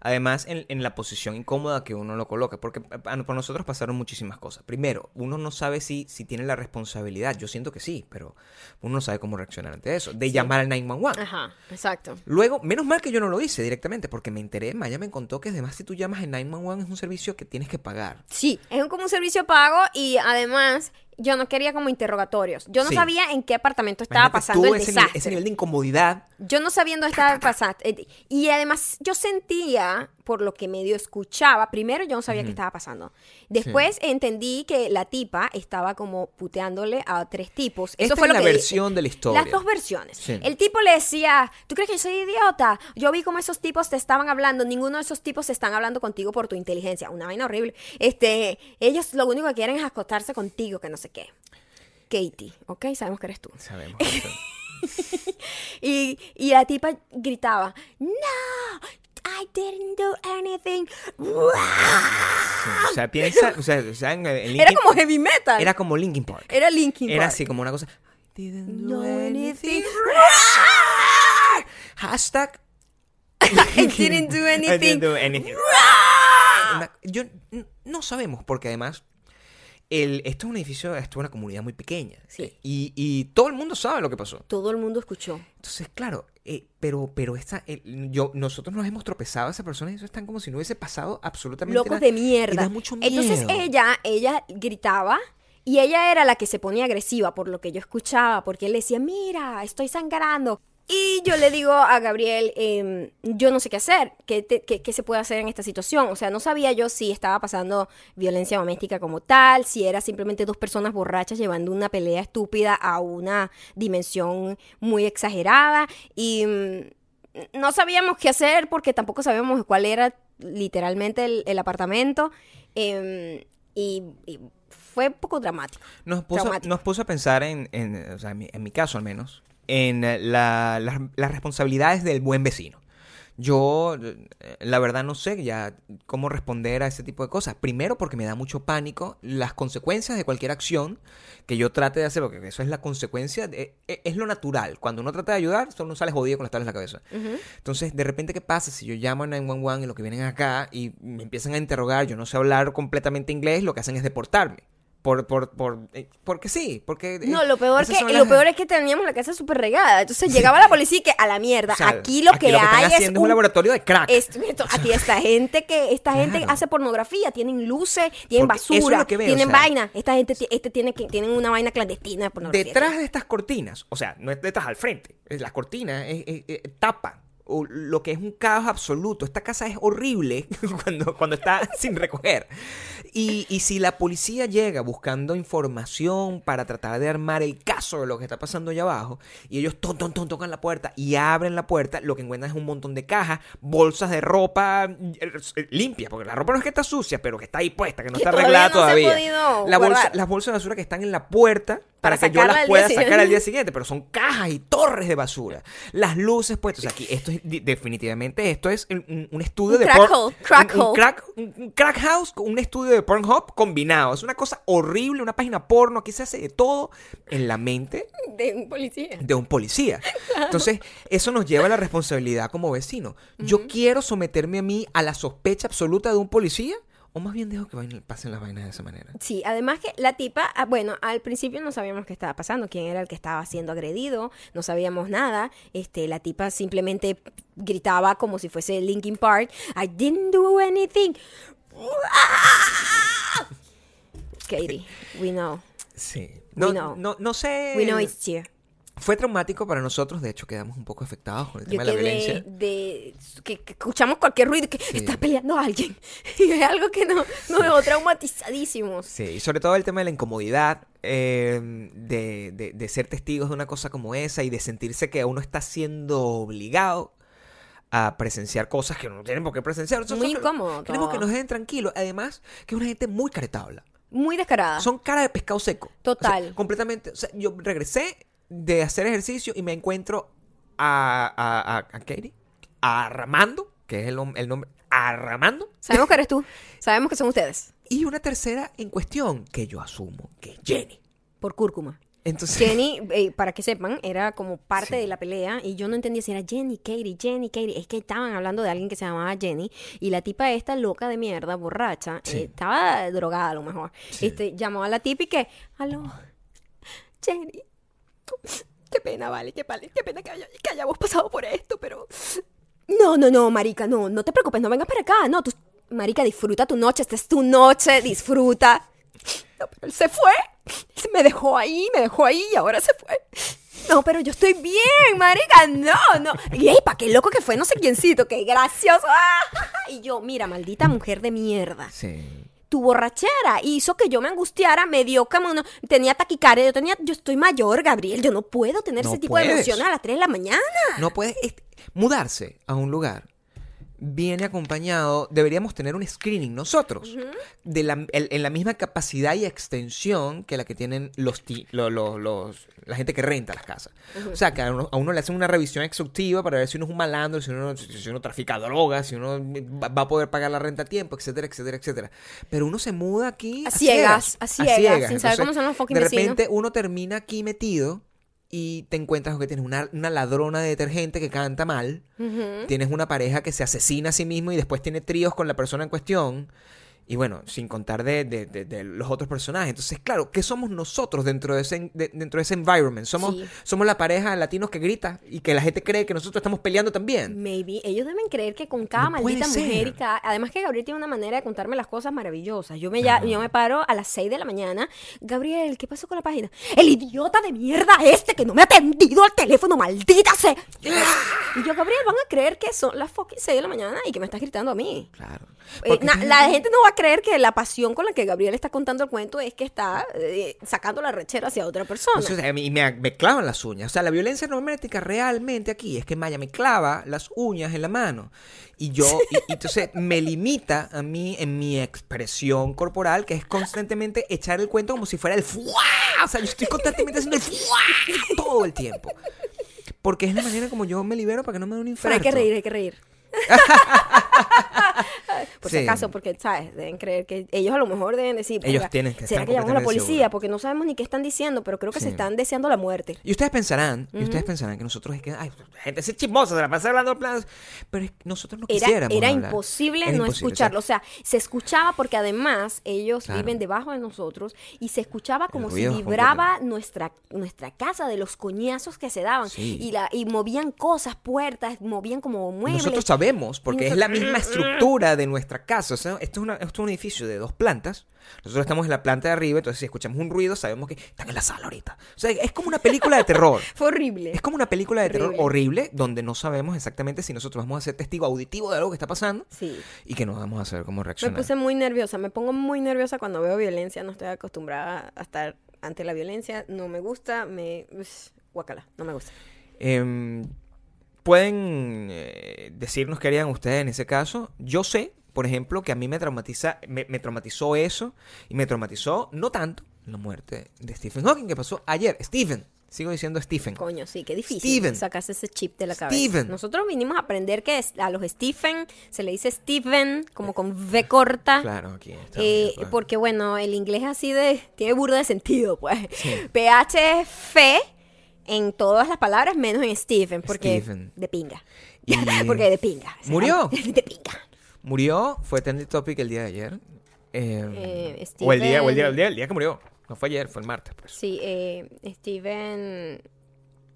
además, en, en la posición incómoda que uno lo coloca, porque por nosotros pasaron muchísimas cosas. Primero, uno no sabe si, si tiene la responsabilidad, yo siento que sí, pero uno no sabe cómo reaccionar ante eso, de llamar al 911. Ajá, exacto. Luego, menos mal que yo no lo hice directamente, porque me enteré, Maya me contó que además si tú llamas al 911 es un servicio que tienes que pagar. Sí, es como un servicio pago y además yo no quería como interrogatorios. Yo no Sí. sabía en qué apartamento estaba Imagínate pasando el ese, desastre. nivel, ese nivel de incomodidad. Yo no sabía dónde estaba pasando. eh, Y además yo sentía, por lo que medio escuchaba, primero yo no sabía qué estaba pasando. Después entendí que la tipa estaba como puteándole a tres tipos. Eso Esta fue es lo la que versión de la historia. Las dos versiones. Sí. El tipo le decía, ¿tú crees que yo soy idiota? Yo vi cómo esos tipos te estaban hablando. Ninguno de esos tipos te están hablando contigo por tu inteligencia. Una vaina horrible. Este, ellos lo único que quieren es acostarse contigo, que no sé qué. Katie, ¿ok? Sabemos que eres tú. Sabemos. Y, y la tipa gritaba, no, I didn't do anything. o sea, piensa, o sea, o sea, en, en Era como heavy metal. era como Linkin Park. Era Linkin Era Park. así como una cosa. Didn't do anything. Hashtag. I didn't do I anything. didn't do anything. Una- yo no sabemos porque además el, esto es un edificio, esto es una comunidad muy pequeña Sí. y, y todo el mundo sabe lo que pasó. Todo el mundo escuchó. Entonces, claro, eh, pero, pero esta, yo, nosotros nos hemos tropezado a esa persona y eso están como si no hubiese pasado absolutamente Locos nada. de Y mierda. da mucho miedo. Entonces ella, ella gritaba y ella era la que se ponía agresiva por lo que yo escuchaba, porque él decía, mira, estoy sangrando. Y yo le digo a Gabriel, em, yo no sé qué hacer, ¿Qué, te- qué- qué se puede hacer en esta situación. O sea, no sabía yo si estaba pasando violencia doméstica como tal, si era simplemente dos personas borrachas llevando una pelea estúpida a una dimensión muy exagerada. Y mm, no sabíamos qué hacer porque tampoco sabíamos cuál era literalmente el, el apartamento. em, y, y fue un poco dramático. Nos puso, Traumático. nos puso a pensar en, en, o sea, en, mi, en mi caso al menos, en la- las- las responsabilidades del buen vecino. Yo, la verdad, no sé ya cómo responder a ese tipo de cosas. Primero, porque me da mucho pánico las consecuencias de cualquier acción que yo trate de hacer, porque eso es la consecuencia, de- e- es lo natural. Cuando uno trata de ayudar, solo uno sale jodido con las tablas en la cabeza. Entonces, de repente, ¿qué pasa si yo llamo a 911 y lo que vienen acá y me empiezan a interrogar, yo no sé hablar completamente inglés, lo que hacen es deportarme? Por, por, por, eh, porque sí, porque... eh, No, lo peor, esas que, son lo peor es que teníamos la casa súper regada. Entonces llegaba la policía y que a la mierda. o sea, aquí lo que están hay es haciendo es un laboratorio de crack. Esto- aquí esta gente que esta gente Claro. hace pornografía, tienen luces, tienen Porque eso es basura, lo que veo, tienen o sea. vaina. Esta gente ti- este tiene que tienen una vaina clandestina de pornografía. Detrás de estas cortinas, o sea, no es detrás al frente, las cortinas es- es- tapan o lo que es un caos absoluto. Esta casa es horrible cuando, cuando está sin recoger. Y, y si la policía llega buscando información para tratar de armar el caso de lo que está pasando allá abajo, y ellos ton, ton, ton, tocan la puerta y abren la puerta, lo que encuentran es un montón de cajas, bolsas de ropa limpia, porque la ropa no es que está sucia, pero que está ahí puesta, que no Que está todavía arreglada todavía. La bolsa- las bolsas de basura que están en la puerta para, Para que yo las pueda sacar siguiente. al día siguiente, pero son cajas y torres de basura. Las luces puestas aquí, esto es definitivamente esto es un, estudio Un de crack hole, crack un, hole. crack, un- un crack house con un estudio de Pornhub combinado. Es una cosa horrible, una página porno, aquí se hace de todo en la mente de un policía. de un policía. Entonces, eso nos lleva a la responsabilidad como vecino. Yo quiero someterme a mí a la sospecha absoluta de un policía o más bien dejo que pasen las vainas de esa manera. Sí, además que la tipa, ah, bueno, al principio no sabíamos qué estaba pasando, quién era el que estaba siendo agredido, no sabíamos nada. Este, la tipa simplemente gritaba como si fuese Linkin Park, I didn't do anything. Katie, we know. Sí. We No, know. no, no sé. We know it's here. Fue traumático para nosotros, de hecho quedamos un poco afectados con el Yo tema de la violencia. de, que, que escuchamos cualquier ruido que Sí. está peleando a alguien. Y es algo que no, nos dejó traumatizadísimos. Sí, y sobre todo el tema de la incomodidad, eh, de, de- de ser testigos de una cosa como esa y de sentirse que uno está siendo obligado a presenciar cosas que uno no tiene por qué presenciar. Nosotros Muy incómodo Queremos que nos dejen tranquilos. Además, que es una gente muy caretabla. Muy descarada. Son cara de pescado seco. Total. O sea, completamente. O sea, yo regresé de hacer ejercicio y me encuentro a, a, a, a Katie, a Armando, que es el, el nombre, a Armando, Sabemos que eres tú. Sabemos que son ustedes. y una tercera en cuestión que yo asumo que es Jenny. Por cúrcuma. Entonces, Jenny, eh, para que sepan, era como parte Sí. de la pelea y yo no entendía si era Jenny, Katie, Jenny, Katie. Es que estaban hablando de alguien que se llamaba Jenny y la tipa esta loca de mierda, borracha, Sí. eh, estaba drogada a lo mejor. Sí. Este, llamó a la tipa y que, aló, Jenny, qué pena, vale, qué, vale, qué pena que, haya- que hayamos pasado por esto, pero... No, no, no, marica, no, no te preocupes, no vengas para acá, no, tú, marica, disfruta tu noche, esta es tu noche, disfruta. No, pero él se fue. Me dejó ahí, me dejó ahí y ahora se fue. No, pero yo estoy bien, marica. No, no. Y ey, pa' qué loco que fue, no sé quiéncito, qué gracioso. Ah, Y yo, mira, maldita mujer de mierda. sí. Tu borrachera hizo que yo me angustiara, me dio como uno, tenía taquicardia, yo tenía, yo estoy mayor, Gabriel, yo no puedo tener No ese tipo de emociones a las 3 de la mañana. No puedes mudarse a un lugar. Viene acompañado, deberíamos tener un screening nosotros, de la, el- en la misma capacidad y extensión que la que tienen los, ti- lo- lo- los- la gente que renta las casas. O sea, que a uno, a uno le hacen una revisión exhaustiva para ver si uno es un malandro, si uno, si uno trafica drogas, si uno va, va a poder pagar la renta a tiempo, etcétera, etcétera, etcétera. Pero uno se muda aquí A ciegas, a ciegas, sin saber cómo son los fucking De vecinos. repente uno termina aquí metido y te encuentras con que tienes una, una ladrona de detergente que canta mal, tienes una pareja que se asesina a sí mismo y después tiene tríos con la persona en cuestión. Y bueno, sin contar de, de- de- de los otros personajes. Entonces, claro, ¿qué somos nosotros dentro de ese, de- dentro de ese environment? Somos, Sí. somos la pareja de latinos que grita y que la gente cree que nosotros estamos peleando también. Maybe. Ellos deben creer que con cada No maldita mujer y cada... Además que Gabriel tiene una manera de contarme las cosas maravillosas. Yo me, ya, yo me paro a las 6 de la mañana. Gabriel, ¿qué pasó con la página? El idiota de mierda este que no me ha atendido al teléfono, maldita sea. Y yo, Gabriel, van a creer que son las fucking 6 de la mañana y que me estás gritando a mí. Claro. Eh, na- la gente no va a creer que la pasión con la que Gabriel está contando el cuento es que está eh, sacando la rechera hacia otra persona. Entonces, mí me, me clavan las uñas. O sea, la violencia doméstica realmente aquí es que Maya me clava las uñas en la mano. Y yo, y, y entonces me limita a mí en mi expresión corporal, que es constantemente echar el cuento como si fuera el fuá. O sea, yo estoy constantemente haciendo el fuá todo el tiempo. Porque es la manera como yo me libero para que no me dé un Pero infarto. hay que reír, hay que reír. Por si acaso, porque, ¿sabes? Deben creer que ellos a lo mejor deben decir. Ellos "Verga, tienen que ¿Será que llamamos a la policía? Porque no sabemos ni qué están diciendo, pero creo que se están deseando la muerte. Y ustedes pensarán, y ustedes pensarán que nosotros es que, ay, la gente es chismosa, se la pasa hablando de planes. Pero es que nosotros no Era, quisiéramos era hablar. imposible Era no imposible, escucharlo. O sea, se escuchaba porque además ellos Claro. viven debajo de nosotros y se escuchaba como si vibraba nuestra, nuestra casa de los coñazos que se daban. Sí. Y, la, y movían cosas, puertas, movían como muebles. Nosotros sabemos, porque es la misma estructura de nuestra casa. O sea, esto, es una- esto es un edificio de dos plantas. Nosotros estamos en la planta de arriba, entonces si escuchamos un ruido, sabemos que están en la sala ahorita. O sea, es como una película de terror. Fue horrible. Es como una película de terror Horrible. donde no sabemos exactamente si nosotros vamos a ser testigo auditivo de algo que está pasando Sí. y que no vamos a saber cómo Me reaccionar. puse muy nerviosa, me pongo muy nerviosa cuando veo violencia, no estoy acostumbrada a estar ante la violencia, no me gusta, me... guacala, no me gusta. Em, Pueden eh, decirnos qué harían ustedes en ese caso. Yo sé, por ejemplo, que a mí me traumatiza, me, me traumatizó eso y me traumatizó no tanto la muerte de Stephen Hawking que pasó ayer. Stephen, sigo diciendo Stephen. Coño, sí, qué difícil Steven. sacarse ese chip de la cabeza. Steven. Nosotros vinimos a aprender que a los Stephen se le dice Steven, como con V corta. Claro, aquí está. Eh, pues. porque bueno, el inglés así de tiene burda de sentido, pues. PH es fe en todas las palabras menos en Stephen, porque Stephen. de pinga. Y- porque de pinga. o sea, ¿Murió? De pinga. Murió, fue trending topic el día de ayer. Eh, Eh, o el día, o el día, Steven- el día, el día que murió. No fue ayer, fue el martes, pues. Sí, eh, Steven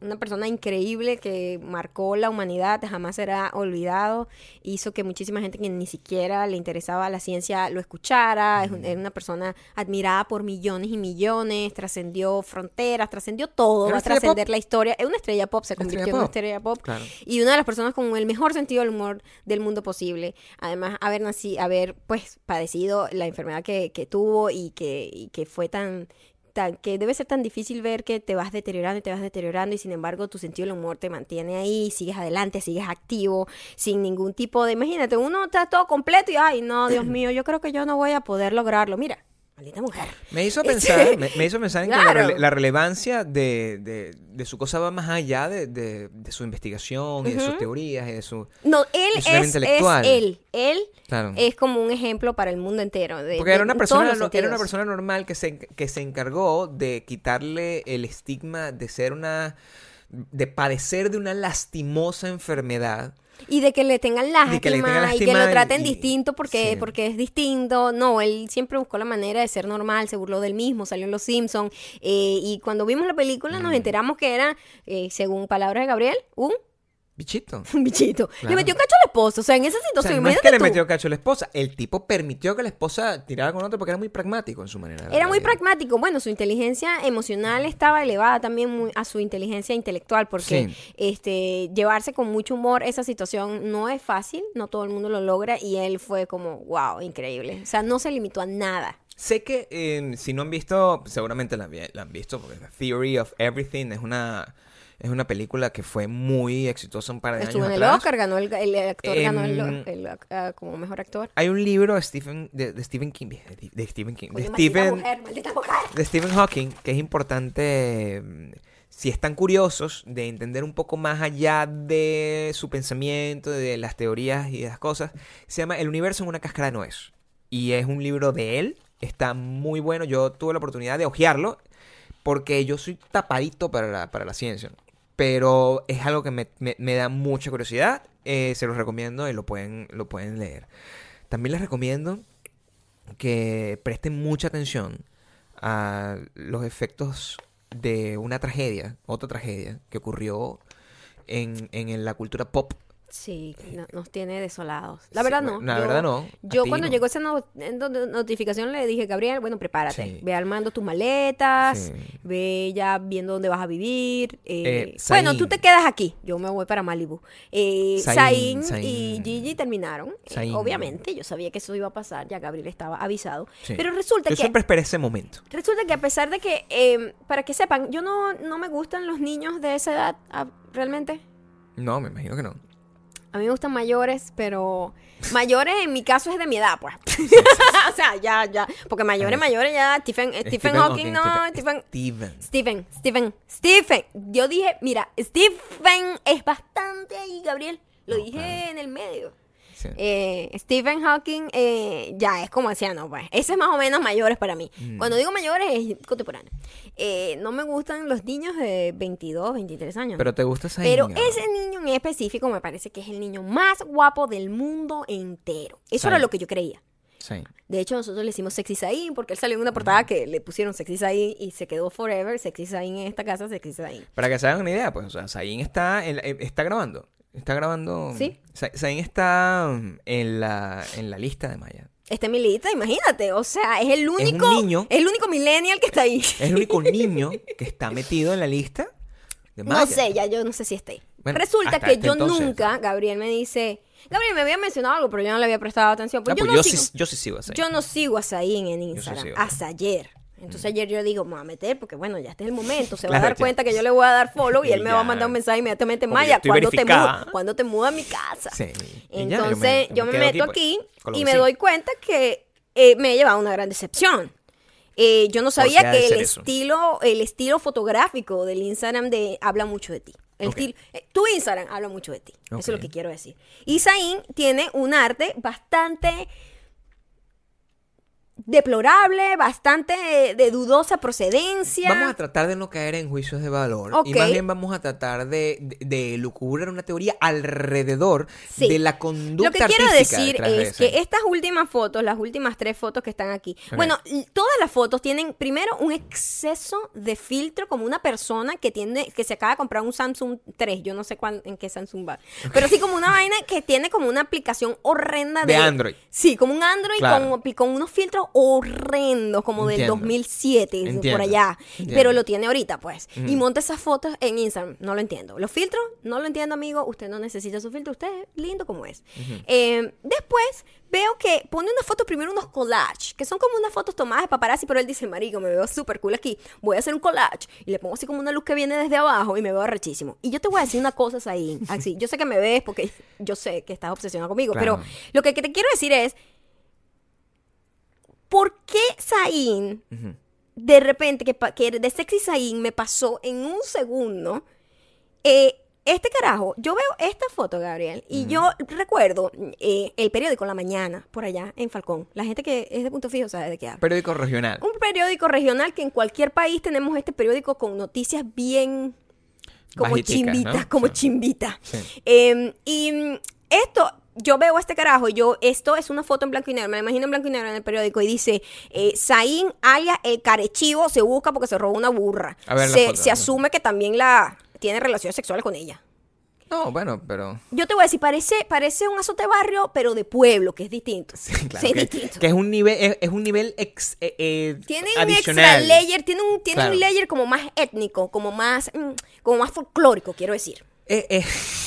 una persona increíble que marcó la humanidad, jamás será olvidado, hizo que muchísima gente que ni siquiera le interesaba la ciencia lo escuchara, es, un- era una persona admirada por millones y millones, trascendió fronteras, trascendió todo, va a trascender la historia, es una estrella pop, se convirtió en una estrella pop Claro. y una de las personas con el mejor sentido del humor del mundo posible. Además, haber nacido, haber pues padecido la enfermedad que, que tuvo y que, y que fue tan, tan, que debe ser tan difícil ver que te vas deteriorando y te vas deteriorando y sin embargo tu sentido del humor te mantiene ahí, sigues adelante, sigues activo, sin ningún tipo de, imagínate, uno está todo completo y ay, no, Dios mío, yo creo que yo no voy a poder lograrlo. Mira, maldita mujer. Me hizo Este, pensar, me, me hizo pensar en que la, claro. rele- la relevancia de, de- de su cosa va más allá de, su investigación y de sus teorías y de su... No, él es, tema es intelectual. él, él Claro. es como un ejemplo para el mundo entero. Porque era una persona, no- era una persona normal que se, que se encargó de quitarle el estigma de ser una... de padecer de una lastimosa enfermedad. Y de que le tengan lástima, De que le tengan y que lo traten y- distinto porque, sí. porque es distinto. No, él siempre buscó la manera de ser normal, se burló del mismo, salió en Los Simpsons. y cuando vimos la película Mm. nos enteramos que era, eh, según palabras de Gabriel, un, Bichito. un bichito. Le metió cacho al esposo. O sea, en esa O situación, sea, no es que le tú. metió cacho a la esposa. El tipo permitió que la esposa tirara con otro porque era muy pragmático en su manera. de Era la muy pragmático. Bueno, su inteligencia emocional estaba elevada también muy a su inteligencia intelectual, porque Sí. este llevarse con mucho humor esa situación no es fácil, no todo el mundo lo logra, y él fue como, wow, increíble. O sea, no se limitó a nada. Sé que eh, si no han visto, seguramente la, la han visto, porque The Theory of Everything es una, es una película que fue muy exitosa un par de Estuvo años en el atrás. Oscar, ganó el, el actor, ganó el, el, ah, como mejor actor. Hay un libro de Stephen, de, de Stephen King, de, de Stephen King, de Stephen, mujer, maldita mujer. de Stephen Hawking, que es importante, mm, si están curiosos de entender un poco más allá de su pensamiento, de las teorías y de las cosas, se llama El universo en una cáscara de nuez. Y es un libro de él, está muy bueno, yo tuve la oportunidad de hojearlo, porque yo soy tapadito para la, para la ciencia. Pero es algo que me, me- me da mucha curiosidad, eh, se los recomiendo y lo pueden, lo pueden leer. También les recomiendo que presten mucha atención a los efectos de una tragedia, otra tragedia que ocurrió en, en la cultura pop. Sí, no- nos tiene desolados. La verdad no. la Yo- verdad no. Yo cuando no. llegó esa no- notificación le dije, Gabriel, bueno, prepárate. Sí. Ve armando tus maletas, Sí. ve ya viendo dónde vas a vivir. eh, Eh, bueno, tú te quedas aquí. Yo me voy para Malibu. Eh, Zayn y. Gigi terminaron. Eh, obviamente, yo sabía que eso iba a pasar. Ya Gabriel estaba avisado. Pero resulta Yo que... siempre esperé ese momento. Resulta que a pesar de que, eh, para que sepan, yo no, no me gustan los niños de esa edad, ah, realmente. No, me imagino que no. A mí me gustan mayores, pero mayores en mi caso es de mi edad, pues. o sea, ya, ya. Porque mayores, mayores ya. Stephen, Stephen, Hawking, no. Stephen. Stephen, Stephen, Stephen. Yo dije, mira, Stephen es bastante ahí, Gabriel. Lo dije en el medio. Sí. Eh, Stephen Hawking eh, ya es como anciano, pues. Ese es más o menos mayores para mí. Mm. Cuando digo mayores es contemporáneo. Eh, no me gustan los niños de 22, 23 años. Pero te gusta esa Pero ese niño en específico me parece que es el niño más guapo del mundo entero. Eso era lo que yo creía. Sí. De hecho, nosotros le hicimos Sexy Zayn porque él salió en una portada que le pusieron Sexy Zayn y se quedó forever. Sexy Zayn en esta casa, Sexy Zayn. Para que se hagan una idea, pues, o sea, Zayn está, está grabando. Está grabando. Sí. Za- Zayn está mm, en la, en la lista de Maya. Este Milita, imagínate. O sea, es el único. niño. Es el único millennial que está ahí. Es el único niño que está metido en la lista de Maya. No sé, ya yo no sé si esté. Bueno, Resulta que este yo entonces. nunca, Gabriel me dice, Gabriel me había mencionado algo, pero yo no le había prestado atención. Pues Ah, yo, pues no yo, sigo, sí, yo sí sigo a Zayn. yo no sigo a Zayn en sí Instagram hasta ayer. Entonces ayer yo digo, me voy a meter porque bueno, ya este es el momento. Se va Claro, a dar ya. cuenta que yo le voy a dar follow y él me va a mandar un mensaje inmediatamente. Maya, ¿cuándo te, mudas, ¿cuándo te mudas a mi casa? Sí. Ya, Entonces yo me, meto pues, aquí, lo y me sí. doy cuenta que eh, me he llevado una gran decepción. Eh, yo no sabía que el eso? estilo, el estilo fotográfico del Instagram de habla mucho de ti. El estilo, eh, tu Instagram habla mucho de ti. Eso es lo que quiero decir. Zayn tiene un arte bastante deplorable, bastante de, de dudosa procedencia. Vamos a tratar de no caer en juicios de valor. Y Ok. más bien vamos a tratar de, de, de lucubrar una teoría alrededor Sí. de la conducta Lo que quiero decir de es que estas últimas fotos, las últimas tres fotos que están aquí, bueno, todas las fotos tienen primero un exceso de filtro como una persona que tiene que se acaba de comprar un Samsung 3, yo no sé cuál en qué Samsung va, pero sí como una vaina que tiene como una aplicación horrenda de, De Android. Sí, como un Android Claro. con, con unos filtros horrendos como del Entiendo. 2007 Entiendo. por allá, Entiendo. pero lo tiene ahorita pues. Y monta esas fotos en Instagram, no lo entiendo. Los filtros, no lo entiendo amigo, usted no necesita su filtro, usted es lindo como es. Eh, después veo que pone una foto primero unos collage, que son como unas fotos tomadas de paparazzi, pero él dice, marico, me veo súper cool aquí, voy a hacer un collage y le pongo así como una luz que viene desde abajo y me veo arrechísimo. Y yo te voy a decir una cosa, ahí, así, yo sé que me ves porque yo sé que estás obsesionado conmigo, Claro. pero lo que te quiero decir es, ¿por qué Zayn de repente, que, que de Sexy Zayn me pasó en un segundo. eh, este carajo, yo veo esta foto, Gabriel, y yo recuerdo eh, el periódico La Mañana, por allá en Falcón. La gente que es de punto fijo sabe de qué hablo. Periódico regional. Un periódico regional que en cualquier país tenemos este periódico con noticias bien como chimbitas, ¿no? como Sí. chimbitas. Sí. Eh, y esto, yo veo a este carajo y yo, esto es una foto en blanco y negro, me la imagino en blanco y negro en el periódico y dice, eh, Zayn alias el carechivo se busca porque se robó una burra. A ver se, se asume que también la tiene relaciones sexuales con ella. No, bueno, pero... Yo te voy a decir, parece, parece un azote barrio, pero de pueblo, que es distinto. Sí, claro. Sí, que, distinto. que es un nivel, es, es un nivel ex, eh, eh, Tiene un extra layer, tiene un, tiene Claro. un layer como más étnico, como más, mm, como más folclórico, quiero decir. Eh, eh,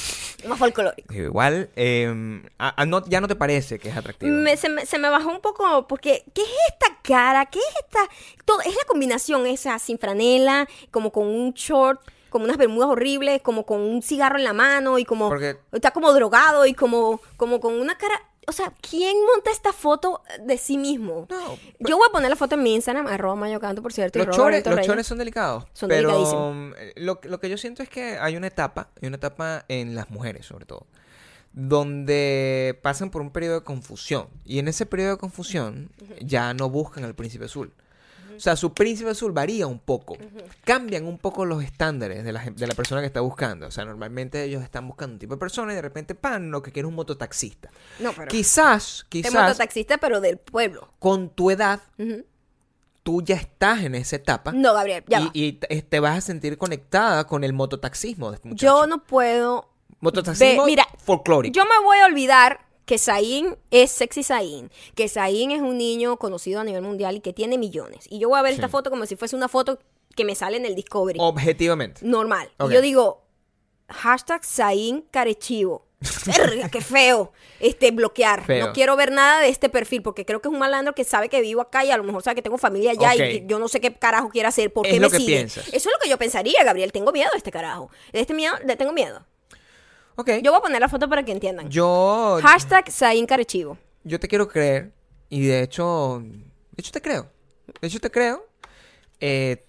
Más folclórico. igual, eh, a- a no- ya no te parece que es atractivo. Me- se, me, se me bajó un poco porque ¿qué es esta cara? ¿Qué es esta? Todo, es la combinación esa sin franela, como con un short, como unas bermudas horribles, como con un cigarro en la mano y como Porque- está como drogado y como como con una cara, o sea, ¿quién monta esta foto de sí mismo? No, Yo voy a poner la foto en mi Instagram, arroba mayocanto, por cierto. Los chores, los chores son delicados. Son pero delicadísimos. eh, lo, lo que yo siento es que hay una etapa, hay una etapa en las mujeres sobre todo, donde pasan por un periodo de confusión. Y en ese periodo de confusión ya no buscan al príncipe azul. O sea, su príncipe azul varía un poco. Cambian un poco los estándares de la, de la persona que está buscando. O sea, normalmente ellos están buscando un tipo de persona y de repente, pan, lo que quiere es un mototaxista. No, pero Quizás, quizás, mototaxista, pero del pueblo. con tu edad, tú ya estás en esa etapa. No, Gabriel, ya va. y, te, vas a sentir conectada con el mototaxismo este muchacho. Yo no puedo Mototaxismo Ve, mira, folclórico. Yo me voy a olvidar que Zayn es sexy Zayn, que Zayn es un niño conocido a nivel mundial y que tiene millones. Y yo voy a ver Sí. esta foto como si fuese una foto que me sale en el Discovery. Objetivamente. Normal. Y yo digo, hashtag Zayn carechivo. Verga, qué feo. Este, bloquear. Feo. No quiero ver nada de este perfil porque creo que es un malandro que sabe que vivo acá y a lo mejor sabe que tengo familia allá y que yo no sé qué carajo quiere hacer. ¿Por Es qué lo me que sigue? piensas. Eso es lo que yo pensaría, Gabriel. Tengo miedo de este carajo. De este miedo, le tengo miedo. Ok. Yo voy a poner la foto para que entiendan. Yo, Hashtag Zayn Carechivo. yo te quiero creer. Y de hecho, de hecho te creo. De hecho te creo. Eh,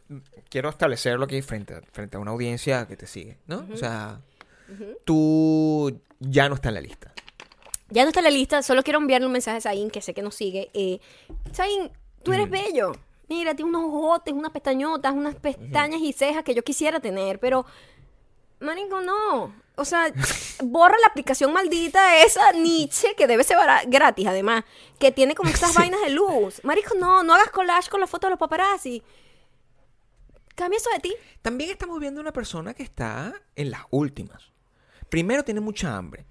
quiero establecerlo aquí frente a, frente a una audiencia que te sigue, ¿no? O sea, tú ya no estás en la lista. Ya no está en la lista, solo quiero enviarle un mensaje a Zayn, que sé que nos sigue. Eh, Zayn, tú eres bello. Mira, tienes unos ojotes, unas pestañotas, unas pestañas y cejas que yo quisiera tener, pero... Marico, no. O sea, borra la aplicación maldita esa Nietzsche, que debe ser gratis además, que tiene como estas vainas de luz. Marico, no, no hagas collage con la foto de los paparazzi. Cambia eso de ti. También estamos viendo una persona que está en las últimas. Primero tiene mucha hambre.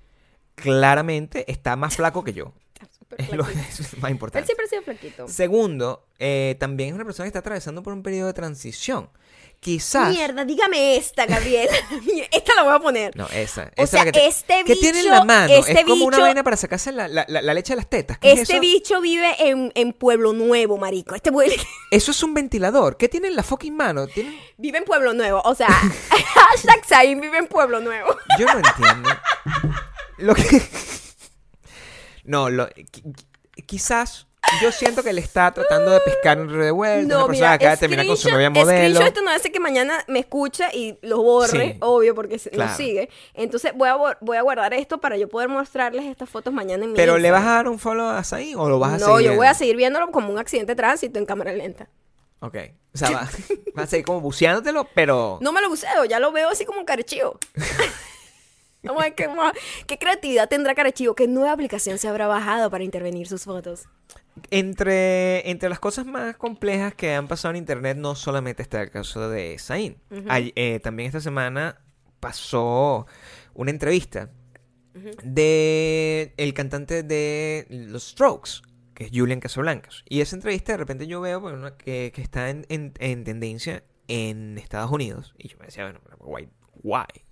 Claramente está más flaco que yo. Es lo es más Él importante. siempre ha sido flaquito. Segundo, eh, también es una persona que está atravesando por un periodo de transición. Quizás. Mierda, dígame esta, Gabriel. esta la voy a poner. No, esa. O sea, es la que, te- este ¿Qué tiene en bicho- la mano? este es como una bicho- vaina para sacarse la, la- la- la leche de las tetas. ¿Qué es Este bicho vive en, en Pueblo Nuevo, marico. Este vuel- Eso es un ventilador. ¿Qué tiene en la fucking mano? Tiene- vive en Pueblo Nuevo. O sea, hashtag Zayn vive en Pueblo Nuevo. Yo no entiendo. Lo que. No, lo... qui- qui- quizás yo siento que él está tratando de pescar un río de vuelta. No, una persona mira, acaba de terminar con su novia modelo. esto no hace que mañana me escuche y lo borre, Sí. obvio, porque Claro. lo sigue. Entonces voy a, voy a guardar esto para yo poder mostrarles estas fotos mañana en mi Pero ¿le vas a dar un follow a o lo vas a No, seguir? yo voy a seguir viéndolo como un accidente de tránsito en cámara lenta. Ok. O sea, va- vas a seguir como buceándotelo, pero... No me lo buceo, ya lo veo así como un carechivo. Vamos a ver qué, creatividad tendrá Carechivo, qué nueva aplicación se habrá bajado para intervenir sus fotos. Entre, entre las cosas más complejas que han pasado en internet, no solamente está el caso de Zayn. Ay- eh, también esta semana pasó una entrevista de el cantante de los Strokes, que es Julian Casablancas. Y esa entrevista de repente yo veo bueno, que, que está en, en- en tendencia en Estados Unidos. Y yo me decía, bueno, why? why?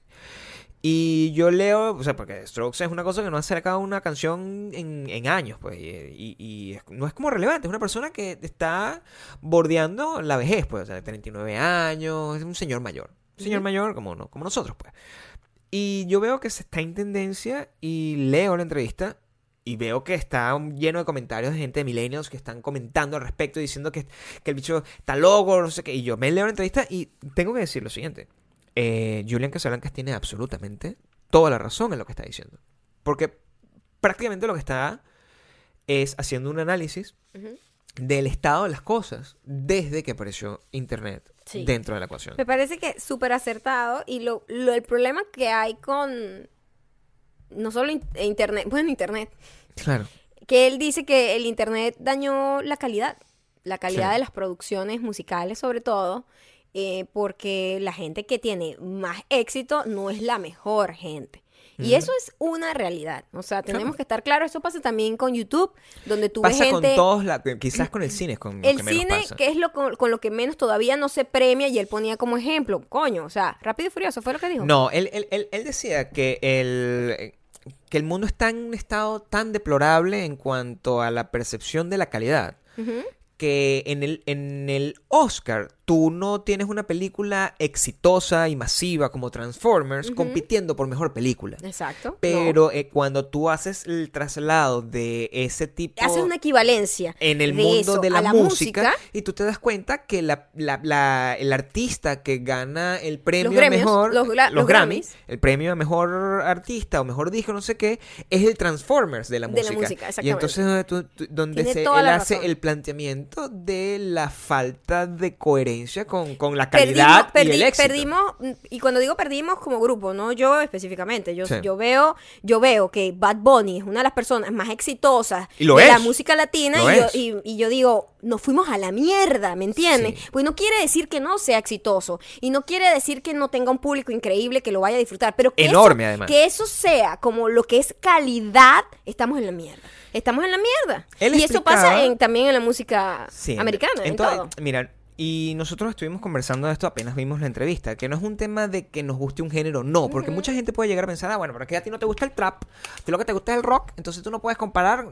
Y yo leo, o sea, porque Strokes es una cosa que no ha sacado una canción en, en años, pues, y, y- y no es como relevante, es una persona que está bordeando la vejez, pues, o sea, 39 años, es un señor mayor, un señor mayor como, no, como nosotros, pues. Y yo veo que se está en tendencia y leo la entrevista y veo que está lleno de comentarios de gente de millennials que están comentando al respecto, diciendo que, que el bicho está loco, no sé qué. Y yo me leo la entrevista y tengo que decir lo siguiente. Eh, Julian Casablancas tiene absolutamente toda la razón en lo que está diciendo. Porque prácticamente lo que está es haciendo un análisis del estado de las cosas desde que apareció Internet Sí. dentro de la ecuación. Me parece que súper acertado y lo, lo- el problema que hay con no solo in- internet, bueno, internet, Claro. que él dice que el internet dañó la calidad, la calidad Sí. de las producciones musicales sobre todo, eh, porque la gente que tiene más éxito no es la mejor gente. Y eso es una realidad. O sea, tenemos Claro. que estar claros. Eso pasa también con YouTube, donde tú Pasa ves gente. con todos, la- quizás con el cine es con lo El que menos cine, pasa. que es lo con, con lo que menos todavía no se premia, y él ponía como ejemplo, coño, o sea, Rápido y Furioso fue lo que dijo. No, él, él- él- él decía que el, que el mundo está en un estado tan deplorable en cuanto a la percepción de la calidad que en el, en el Oscar tú no tienes una película exitosa y masiva como Transformers compitiendo por mejor película. Exacto. Pero eh, cuando tú haces el traslado de ese tipo... Haces una equivalencia. en el de mundo eso de la, música, música. y tú te das cuenta que la, el artista que gana el premio gremios, mejor los los Grammys, Grammys. el premio a mejor artista o mejor disco no sé qué es el Transformers de la De la música, música, y entonces donde, tú- donde se, él hace el planteamiento de la falta de coherencia con, con la Perdimos, calidad y el éxito perdimos, y cuando digo perdimos como grupo, no yo específicamente, yo, Sí. yo veo, yo veo que Bad Bunny es una de las personas más exitosas Y lo de la música latina y yo, y, y yo digo, nos fuimos a la mierda, ¿me entiendes? Sí. Pues no quiere decir que no sea exitoso y no quiere decir que no tenga un público increíble que lo vaya a disfrutar, pero que Enorme, eso, además. que eso sea como lo que es calidad, estamos en la mierda. Estamos en la mierda. Él y eso pasa en- también en la música Sí, americana, en todo. Mira, y nosotros estuvimos conversando de esto apenas vimos la entrevista, que no es un tema de que nos guste un género, no, porque mucha gente puede llegar a pensar, ah, bueno, pero es que a ti no te gusta el trap, a ti lo que te gusta es el rock, entonces tú no puedes comparar,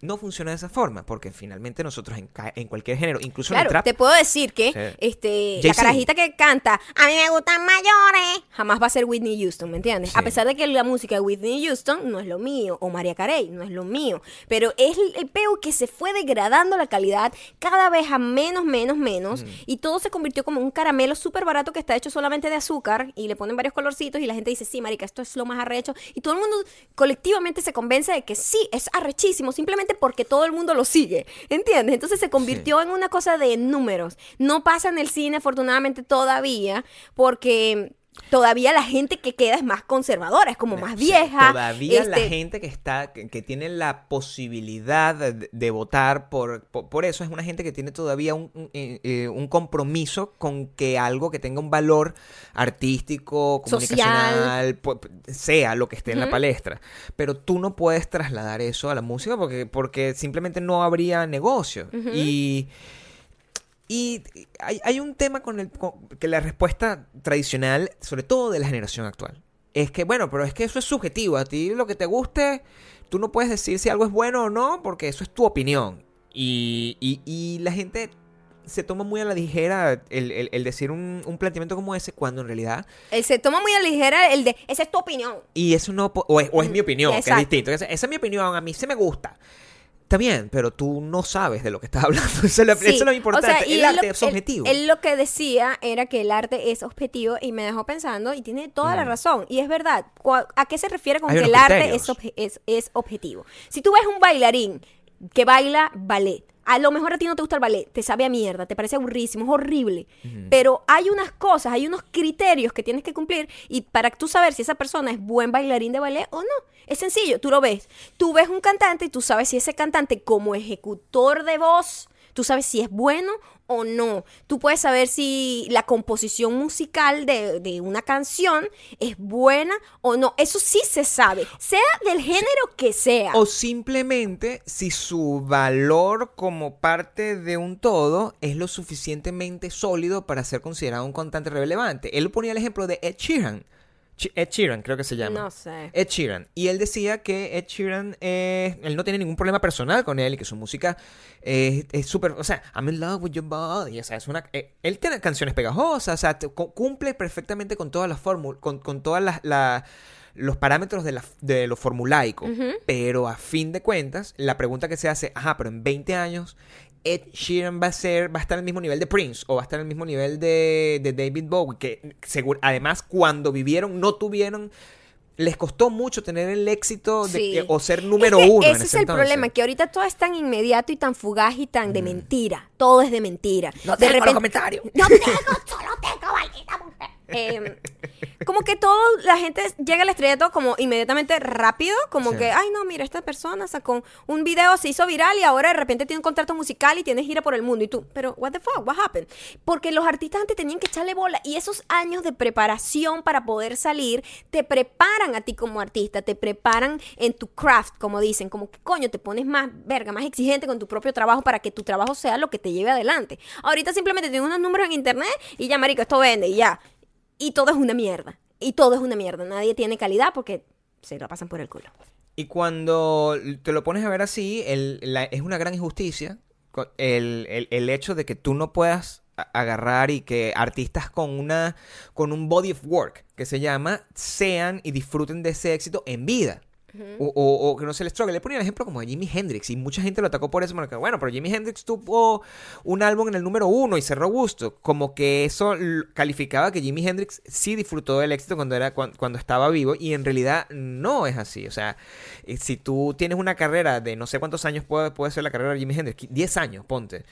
no, funciona de esa forma, porque finalmente nosotros en, en cualquier género, incluso en el trap, te puedo decir que Sí. este, la carajita que canta A mí me gustan mayores jamás va a ser Whitney Houston, ¿me entiendes? Sí. A pesar de que la música de Whitney Houston no es lo mío, o María Carey no es lo mío, pero es el, el peo que se fue degradando la calidad cada vez a menos, menos, menos, y todo se convirtió como un caramelo súper barato que está hecho solamente de azúcar y le ponen varios colorcitos y la gente dice, sí, marica, esto es lo más arrecho, y todo el mundo colectivamente se convence de que sí, es arrechísimo, simplemente porque todo el mundo lo sigue, ¿entiendes? Entonces se convirtió en una cosa de números. No pasa en el cine, afortunadamente, todavía, porque todavía la gente que queda es más conservadora, es como más vieja. Todavía la este, gente que está, que, que tiene la posibilidad de, de votar por, por, por eso, es una gente que tiene todavía un, un, eh, eh, un compromiso con que algo que tenga un valor artístico, comunicacional, sea lo que esté en la palestra. Pero tú no puedes trasladar eso a la música porque, porque simplemente no habría negocio. Y. Y hay, hay un tema con el con- que la respuesta tradicional, sobre todo de la generación actual, es que, bueno, pero es que eso es subjetivo. A ti lo que te guste, tú no puedes decir si algo es bueno o no, porque eso es tu opinión. Y, y- y la gente se toma muy a la ligera el, el- el decir un, un planteamiento como ese, cuando en realidad. se toma muy a la ligera el de, esa es tu opinión. Y eso no. O es, o es mi opinión, que es distinto. Esa, esa es mi opinión, a mí se me gusta. Está bien, pero tú no sabes de lo que estás hablando. Eso es lo, Sí. eso es lo O importante. sea, y el arte lo- es objetivo. Él, lo que decía era que el arte es objetivo y me dejó pensando y tiene toda la razón. Y es verdad. ¿A qué se refiere con Hay que el arte es, obje- es, es objetivo? Si tú ves un bailarín que baila ballet, a lo mejor a ti no te gusta el ballet, te sabe a mierda, te parece aburrísimo, es horrible. Pero hay unas cosas, hay unos criterios que tienes que cumplir y para tú saber si esa persona es buen bailarín de ballet o no. Es sencillo, tú lo ves. Tú ves un cantante y tú sabes si ese cantante como ejecutor de voz, tú sabes si es bueno o no. Tú puedes saber si la composición musical de, de una canción es buena o no. Eso sí se sabe, sea del género que sea. O simplemente si su valor como parte de un todo es lo suficientemente sólido para ser considerado un cantante relevante. Él ponía el ejemplo de Ed Sheeran. Ed Sheeran, creo que se llama. No sé. Ed Sheeran. Y él decía que Ed Sheeran, eh, él no tiene ningún problema personal con él y que su música eh, es súper, o sea, I'm in love with your body. O sea, es una, eh, él tiene canciones pegajosas, o sea, te- cumple perfectamente con todas las fórmulas, con, con todas las... la- los parámetros de, la, de lo formulaico. Pero a fin de cuentas, la pregunta que se hace, ajá, pero en 20 años, Ed Sheeran va a ser, va a estar al mismo nivel de Prince o va a estar al mismo nivel de, de David Bowie, que seguro, además cuando vivieron no tuvieron, les costó mucho tener el éxito de- Sí. o ser número Es que uno. en Ese es ese el entonces. Mm. problema, que ahorita todo es tan inmediato y tan fugaz y tan de mentira. Todo es de mentira. No de tengo los comentarios. No tengo, solo tengo, maldita. Eh, como que todo, la gente llega al estrellato como inmediatamente rápido, como Sí. que, ay no, mira, esta persona sacó un video, se hizo viral y ahora de repente tiene un contrato musical y tiene gira por el mundo. Y tú, pero, what the fuck, what happened? Porque los artistas antes tenían que echarle bola y esos años de preparación para poder salir te preparan a ti como artista, te preparan en tu craft, como dicen, como que coño, te pones más verga, más exigente con tu propio trabajo para que tu trabajo sea lo que te lleve adelante. Ahorita simplemente tienes unos números en internet y ya, marico, esto vende y ya. Y todo es una mierda. Y todo es una mierda. Nadie tiene calidad porque se lo pasan por el culo. Y cuando te lo pones a ver así, el- la- es una gran injusticia el, el- el hecho de que tú no puedas agarrar y que artistas con una con un body of work que se llama sean y disfruten de ese éxito en vida. O, que no se les stroke. Le ponía el ejemplo como de Jimi Hendrix y mucha gente lo atacó por eso. Bueno, pero Jimi Hendrix tuvo un álbum en el número uno y cerró gusto. Como que eso calificaba que Jimi Hendrix sí disfrutó del éxito cuando, era, cuan- cuando estaba vivo y en realidad no es así. O sea, eh, si tú tienes una carrera de no sé cuántos años puede, puede ser la carrera de Jimi Hendrix, qui- 10 años, ponte.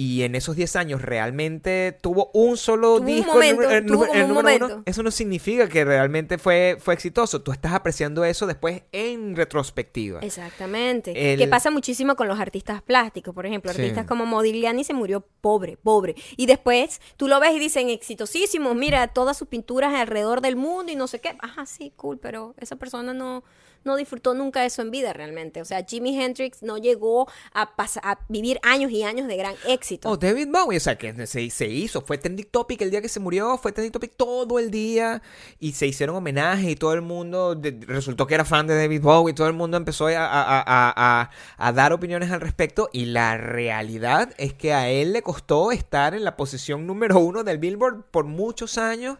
Y en esos 10 años realmente tuvo un solo Tuvo un disco momento, el, el tuvo como un uno. Eso no significa que realmente fue, fue exitoso. Tú estás apreciando eso después en retrospectiva. Exactamente. Que pasa muchísimo con los artistas plásticos. Por ejemplo, Sí. artistas como Modigliani se murió pobre, pobre. Y después tú lo ves y dicen exitosísimos, mira, todas sus pinturas alrededor del mundo y no sé qué. Ajá, sí, cool, pero esa persona no, no disfrutó nunca eso en vida realmente. O sea, Jimi Hendrix no llegó a, a vivir años y años de gran éxito. Oh, David Bowie, o sea, que se, se hizo, fue trending topic el día que se murió, fue trending topic todo el día y se hicieron homenajes y todo el mundo resultó que era fan de David Bowie, todo el mundo empezó a, a- a- dar opiniones al respecto y la realidad es que a él le costó estar en la posición número uno del Billboard por muchos años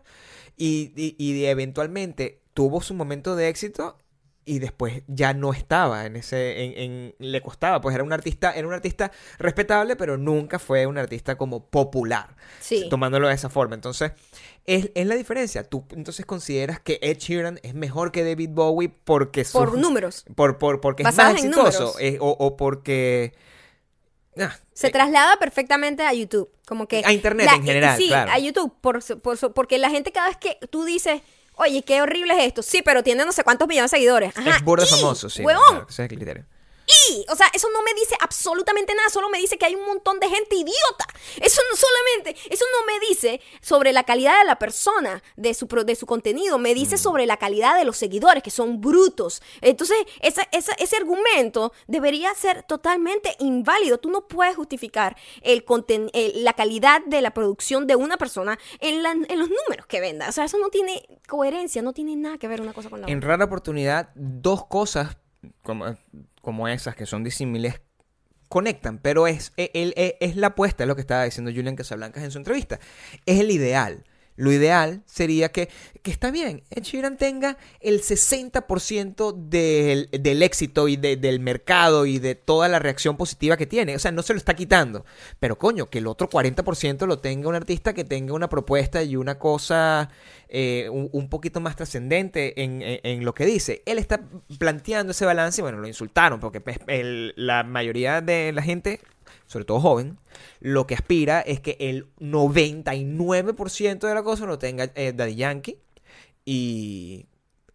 y- y eventualmente tuvo su momento de éxito y después ya no estaba en ese en, en- le costaba pues era un artista era un artista respetable pero nunca fue un artista como popular Sí. tomándolo de esa forma entonces es, es la diferencia tú entonces consideras que Ed Sheeran es mejor que David Bowie porque Por números. por, por- porque es más exitoso eh, o, o porque ah, Se eh, traslada perfectamente a YouTube. Como que A Internet en general, Sí, claro. a YouTube. Por, por porque la gente cada vez que tú dices, oye, qué horrible es esto. Sí, pero tiene no sé cuántos millones de seguidores. Ajá. es burda famoso sí Huevón, claro, ese es el criterio y, o sea, eso no me dice absolutamente nada, solo me dice que hay un montón de gente idiota. Eso no solamente, eso no me dice sobre la calidad de la persona, de su, pro- de su contenido, me dice Mm. sobre la calidad de los seguidores, que son brutos. Entonces, esa- esa- ese argumento debería ser totalmente inválido. Tú no puedes justificar el conten- el- la calidad de la producción de una persona en, la- en los números que venda. O sea, eso no tiene coherencia, no tiene nada que ver una cosa con la En otra. rara oportunidad, dos cosas como, como esas que son disímiles conectan, pero es, e- el- e- es, la apuesta, es lo que estaba diciendo Julian Casablancas en su entrevista. Es el ideal. Lo ideal sería que, que está bien, Ed Sheeran tenga el 60% del, del éxito y de- del mercado y de toda la reacción positiva que tiene. O sea, no se lo está quitando. Pero coño, que el otro 40% lo tenga un artista que tenga una propuesta y una cosa eh, un, poquito más trascendente en, en- lo que dice. Él está planteando ese balance y bueno, lo insultaron porque pues, la mayoría de la gente, sobre todo joven, lo que aspira es que el 99% de la cosa lo tenga eh, Daddy Yankee y...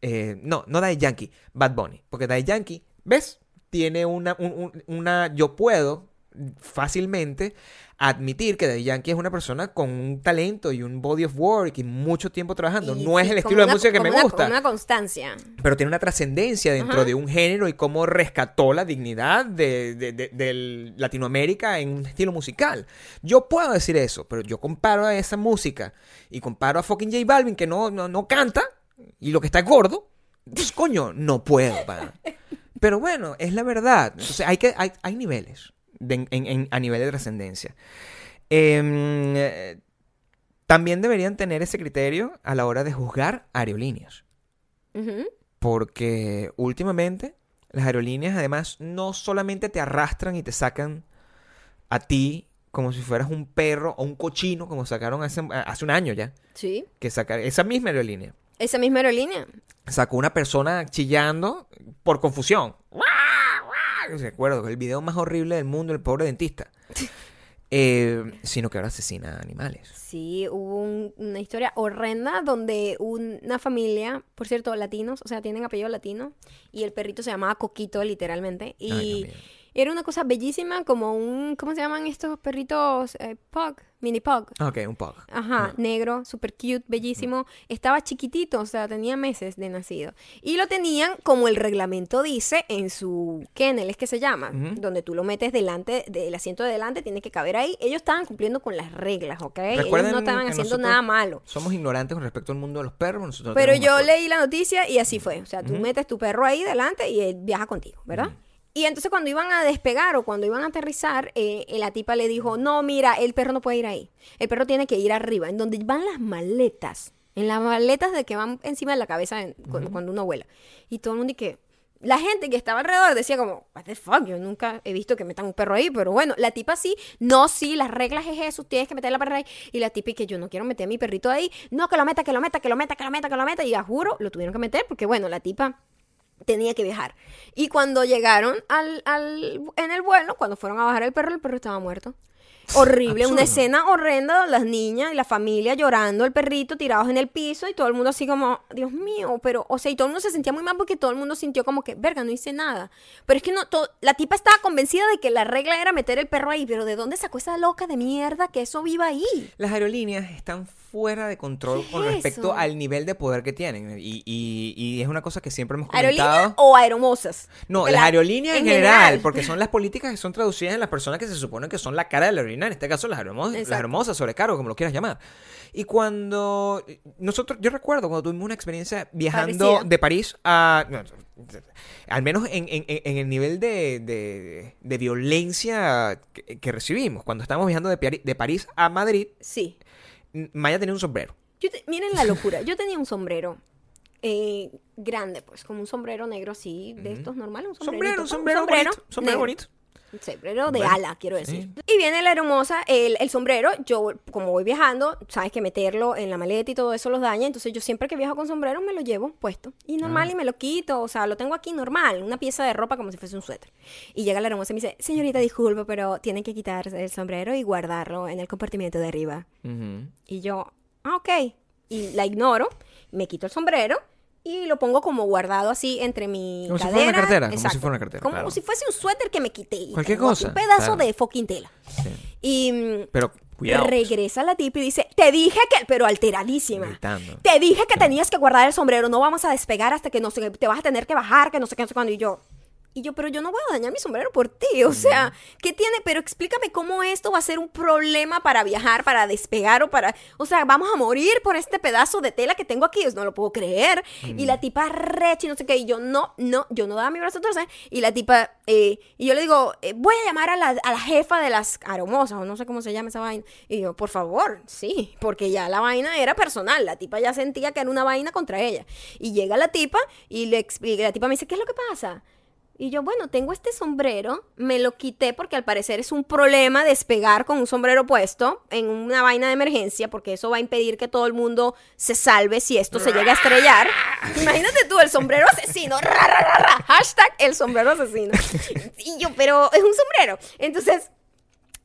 eh, no, no Daddy Yankee, Bad Bunny. Porque Daddy Yankee, ¿ves? Tiene una, un- un- una... Yo puedo fácilmente admitir que Daddy Yankee es una persona con un talento y un body of work y mucho tiempo trabajando. Y no es el estilo de una- música que me una- gusta una constancia. pero tiene una trascendencia dentro Ajá. de un género y cómo rescató la dignidad de, de- de- Latinoamérica en un estilo musical. Yo puedo decir eso, pero yo comparo a esa música y comparo a fucking J Balvin que no, no, no canta y lo que está es gordo. Pues coño, no puedo. Pero bueno, es la verdad. Entonces hay, que, hay, hay niveles de- en- en- a nivel de trascendencia. Eh, también deberían tener ese criterio a la hora de juzgar aerolíneas. Porque últimamente las aerolíneas además no solamente te arrastran y te sacan a ti como si fueras un perro o un cochino, como sacaron hace, hace un año ya. Sí. Que sacar esa misma aerolínea. Esa misma aerolínea. Sacó una persona chillando por confusión. Recuerdo el video más horrible del mundo, el pobre dentista. Eh, sino que ahora asesina animales. Sí, hubo un- una historia horrenda donde un- una familia, por cierto, latinos, o sea, tienen apellido latino, y el perrito se llamaba Coquito, literalmente. Y Ay. Era una cosa bellísima, como un, ¿cómo se llaman estos perritos? Eh, pug, mini pug. Ok, un pug. Ajá, negro, super cute, bellísimo. Estaba chiquitito, o sea, tenía meses de nacido. Y lo tenían, como el reglamento dice, en su kennel, es que se llama, donde tú lo metes delante del asiento de delante, tiene que caber ahí. Ellos estaban cumpliendo con las reglas, ¿ok? Ellos no estaban haciendo nada malo. Somos ignorantes con respecto al mundo de los perros. nosotros no Pero yo leí la noticia y así fue. O sea, tú metes tu perro ahí delante y él viaja contigo, ¿verdad? Y entonces cuando iban a despegar o cuando iban a aterrizar, eh, la tipa le dijo, no, mira, el perro no puede ir ahí. El perro tiene que ir arriba, en donde van las maletas. En las maletas de que van encima de la cabeza en- cuando, cuando uno vuela. Y todo el mundo y que... La gente que estaba alrededor decía como, what the fuck, yo nunca he visto que metan un perro ahí, pero bueno, la tipa sí, no, sí, las reglas es eso, tienes que meter la perra ahí. Y la tipa y que yo no quiero meter a mi perrito ahí, no, que lo meta, que lo meta, que lo meta, que lo meta, que lo meta. Y a juro, lo tuvieron que meter porque bueno, la tipa tenía que viajar. Y cuando llegaron al, al, en el vuelo, cuando fueron a bajar el perro, el perro estaba muerto. Horrible, una escena horrenda, las niñas y la familia llorando, el perrito tirados en el piso y todo el mundo así como, Dios mío, pero, o sea, y todo el mundo se sentía muy mal porque todo el mundo sintió como que, verga, no hice nada. Pero es que no, la tipa estaba convencida de que la regla era meter el perro ahí, pero ¿de dónde sacó esa loca de mierda que eso viva ahí? Las aerolíneas están fuera de control ¿Qué con es respecto eso? al nivel de poder que tienen. Y, y- y es una cosa que siempre hemos comentado. ¿Aerolínea o aeromosas? No, las la- aerolíneas en general, porque son las políticas que son traducidas en las personas que se supone que son la cara de la aerolínea, en este caso las hermosas, las Exacto. hermosas, sobrecargo, como lo quieras llamar. Y cuando nosotros, yo recuerdo cuando tuvimos una experiencia viajando Parecida. de París a, no, al menos en, en- en- el nivel de, de- de violencia que, que recibimos, cuando estábamos viajando de, de París a Madrid, Sí. Maya tenía un sombrero. Yo te- miren la locura. Yo tenía un sombrero eh, grande, pues, como un sombrero negro así, de estos normales. Un Sombrero, un sombrerito, sombrero, pues, bonito, sombrero bonito. Sombrero de Bueno, ala, quiero decir. sí. Y viene la hermosa, el, el sombrero, yo como voy viajando, sabes que meterlo en la maleta y todo eso los daña, entonces yo siempre que viajo con sombrero me lo llevo puesto. Y normal y me lo quito, o sea, lo tengo aquí normal, una pieza de ropa como si fuese un suéter. Y llega la hermosa y me dice, señorita, disculpa, pero tiene que quitarse el sombrero y guardarlo en el compartimiento de arriba. Ujú. Y yo, ah, ok. Y la ignoro, me quito el sombrero y lo pongo como guardado así entre mi Como si fuera una cartera, como si fuera una cartera, Como claro. si fuese un suéter que me quité. y Cualquier cosa, Un pedazo claro. de fucking tela. Sí. Y mm, Pero cuidado. regresa la tipa y dice, te dije que, pero alteradísima. Gritando. Te dije que tenías que guardar el sombrero, no vamos a despegar hasta que no sé, te vas a tener que bajar, que no sé qué, no sé cuándo. Y yo, Y yo, pero yo no voy a dañar mi sombrero por ti. O sea, ¿qué tiene? Pero explícame cómo esto va a ser un problema para viajar, para despegar o para. O sea, vamos a morir por este pedazo de tela que tengo aquí. Yo no lo puedo creer. Y la tipa recha y no sé qué. Y yo, no, no, yo no daba mi brazo a torcer. Y la tipa, eh, y yo le digo, eh, voy a llamar a la, a la jefa de las aromosas, o no sé cómo se llama esa vaina. Y yo, por favor, sí, porque ya la vaina era personal. La tipa ya sentía que era una vaina contra ella. Y llega la tipa y le explica, la tipa me dice, ¿qué es lo que pasa? Y yo, bueno, tengo este sombrero, me lo quité porque al parecer es un problema despegar con un sombrero puesto en una vaina de emergencia, porque eso va a impedir que todo el mundo se salve si esto se llega a estrellar. Imagínate tú, el sombrero asesino, ra, ra, ra, ra, hashtag el sombrero asesino. Y yo, pero es un sombrero. Entonces,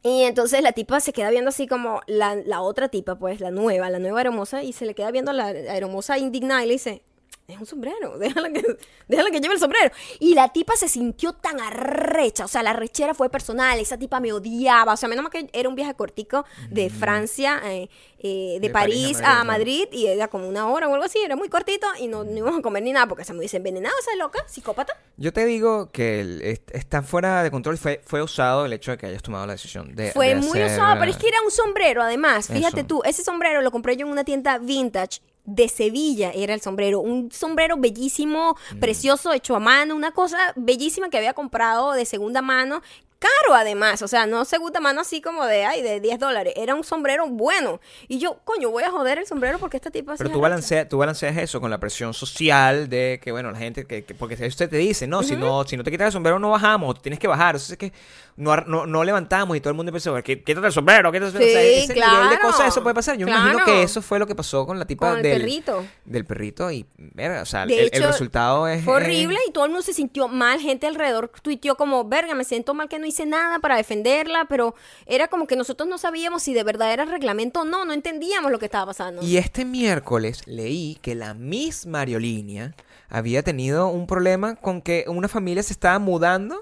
y entonces la tipa se queda viendo así como la, la otra tipa, pues, la nueva, la nueva hermosa, y se le queda viendo a la hermosa indignada y le dice, es un sombrero, déjala que, déjala que lleve el sombrero. Y la tipa se sintió tan arrecha, o sea, la rechera fue personal, esa tipa me odiaba, o sea, menos mal que era un viaje cortico de Francia, eh, eh, de, De París París, a a Madrid, y era como una hora o algo así, era muy cortito, y no, no íbamos a comer ni nada, porque se me dice envenenado esa loca, psicópata. Yo te digo que el- est- está fuera de control. Fue, fue usado el hecho de que hayas tomado la decisión de. Fue de muy hacer, usado, pero es que era un sombrero, además. Fíjate Eso. tú, ese sombrero lo compré yo en una tienda vintage de Sevilla, era el sombrero. Un sombrero bellísimo, Mm. precioso, hecho a mano, una cosa bellísima que había comprado de segunda mano. Caro además, o sea, no segunda mano así como de, ay, de 10 dólares. Era un sombrero bueno. Y yo, coño, voy a joder el sombrero porque esta tipa... Pero tú, balanceas, tú balanceas eso con la presión social de que, bueno, la gente, que, que- porque usted te dice, no, si no, si no te quitas el sombrero no bajamos, tienes que bajar. Entonces es que no, no, no levantamos y todo el mundo empezó a ver, "Quí- quítate el sombrero, quítate el sombrero. O sea, Sí, ese nivel de claro, cosas, eso puede pasar. Yo me imagino claro. que eso fue lo que pasó con la tipa Con el del perrito. Del perrito y, verga, o sea, el, el hecho, resultado es... Fue horrible y todo el mundo se sintió mal. Gente alrededor tuiteó como, verga, me siento mal que no hice nada para defenderla, pero era como que nosotros no sabíamos si de verdad era reglamento o no, no entendíamos lo que estaba pasando. Y este miércoles leí que la misma aerolínea había tenido un problema con que una familia se estaba mudando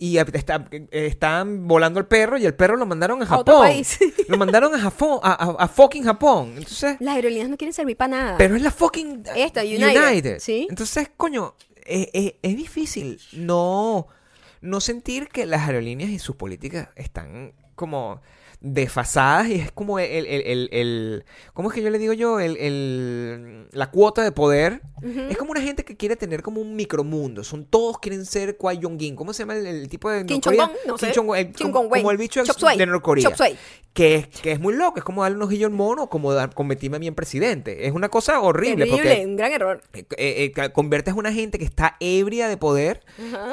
y está- eh, estaban volando el perro y el perro lo mandaron a otro Japón. país. Lo mandaron a Japón, a, a- a fucking Japón. Entonces, Las aerolíneas no quieren servir para nada. pero es la fucking Esta, United, ¿sí? Entonces, coño, es, es- es difícil no, no sentir que las aerolíneas y sus políticas están como desfasadas y es como el, el, el- el- ¿cómo es que yo le digo yo? El, el- la cuota de poder. Es como una gente que quiere tener como un micromundo. Son todos quieren ser Kwai Jong-un. ¿Cómo se llama el, tipo de Kim? Jong-un, no Kim sé. Jong-un, el- Kim como, el bicho de Norcorea. Que es, que es muy loco, es como darle un ojillo al mono, como dar, convertirme a mí en presidente. Es una cosa horrible. Terrible, porque un gran error. eh, eh, eh, conviertes a una gente que está ebria de poder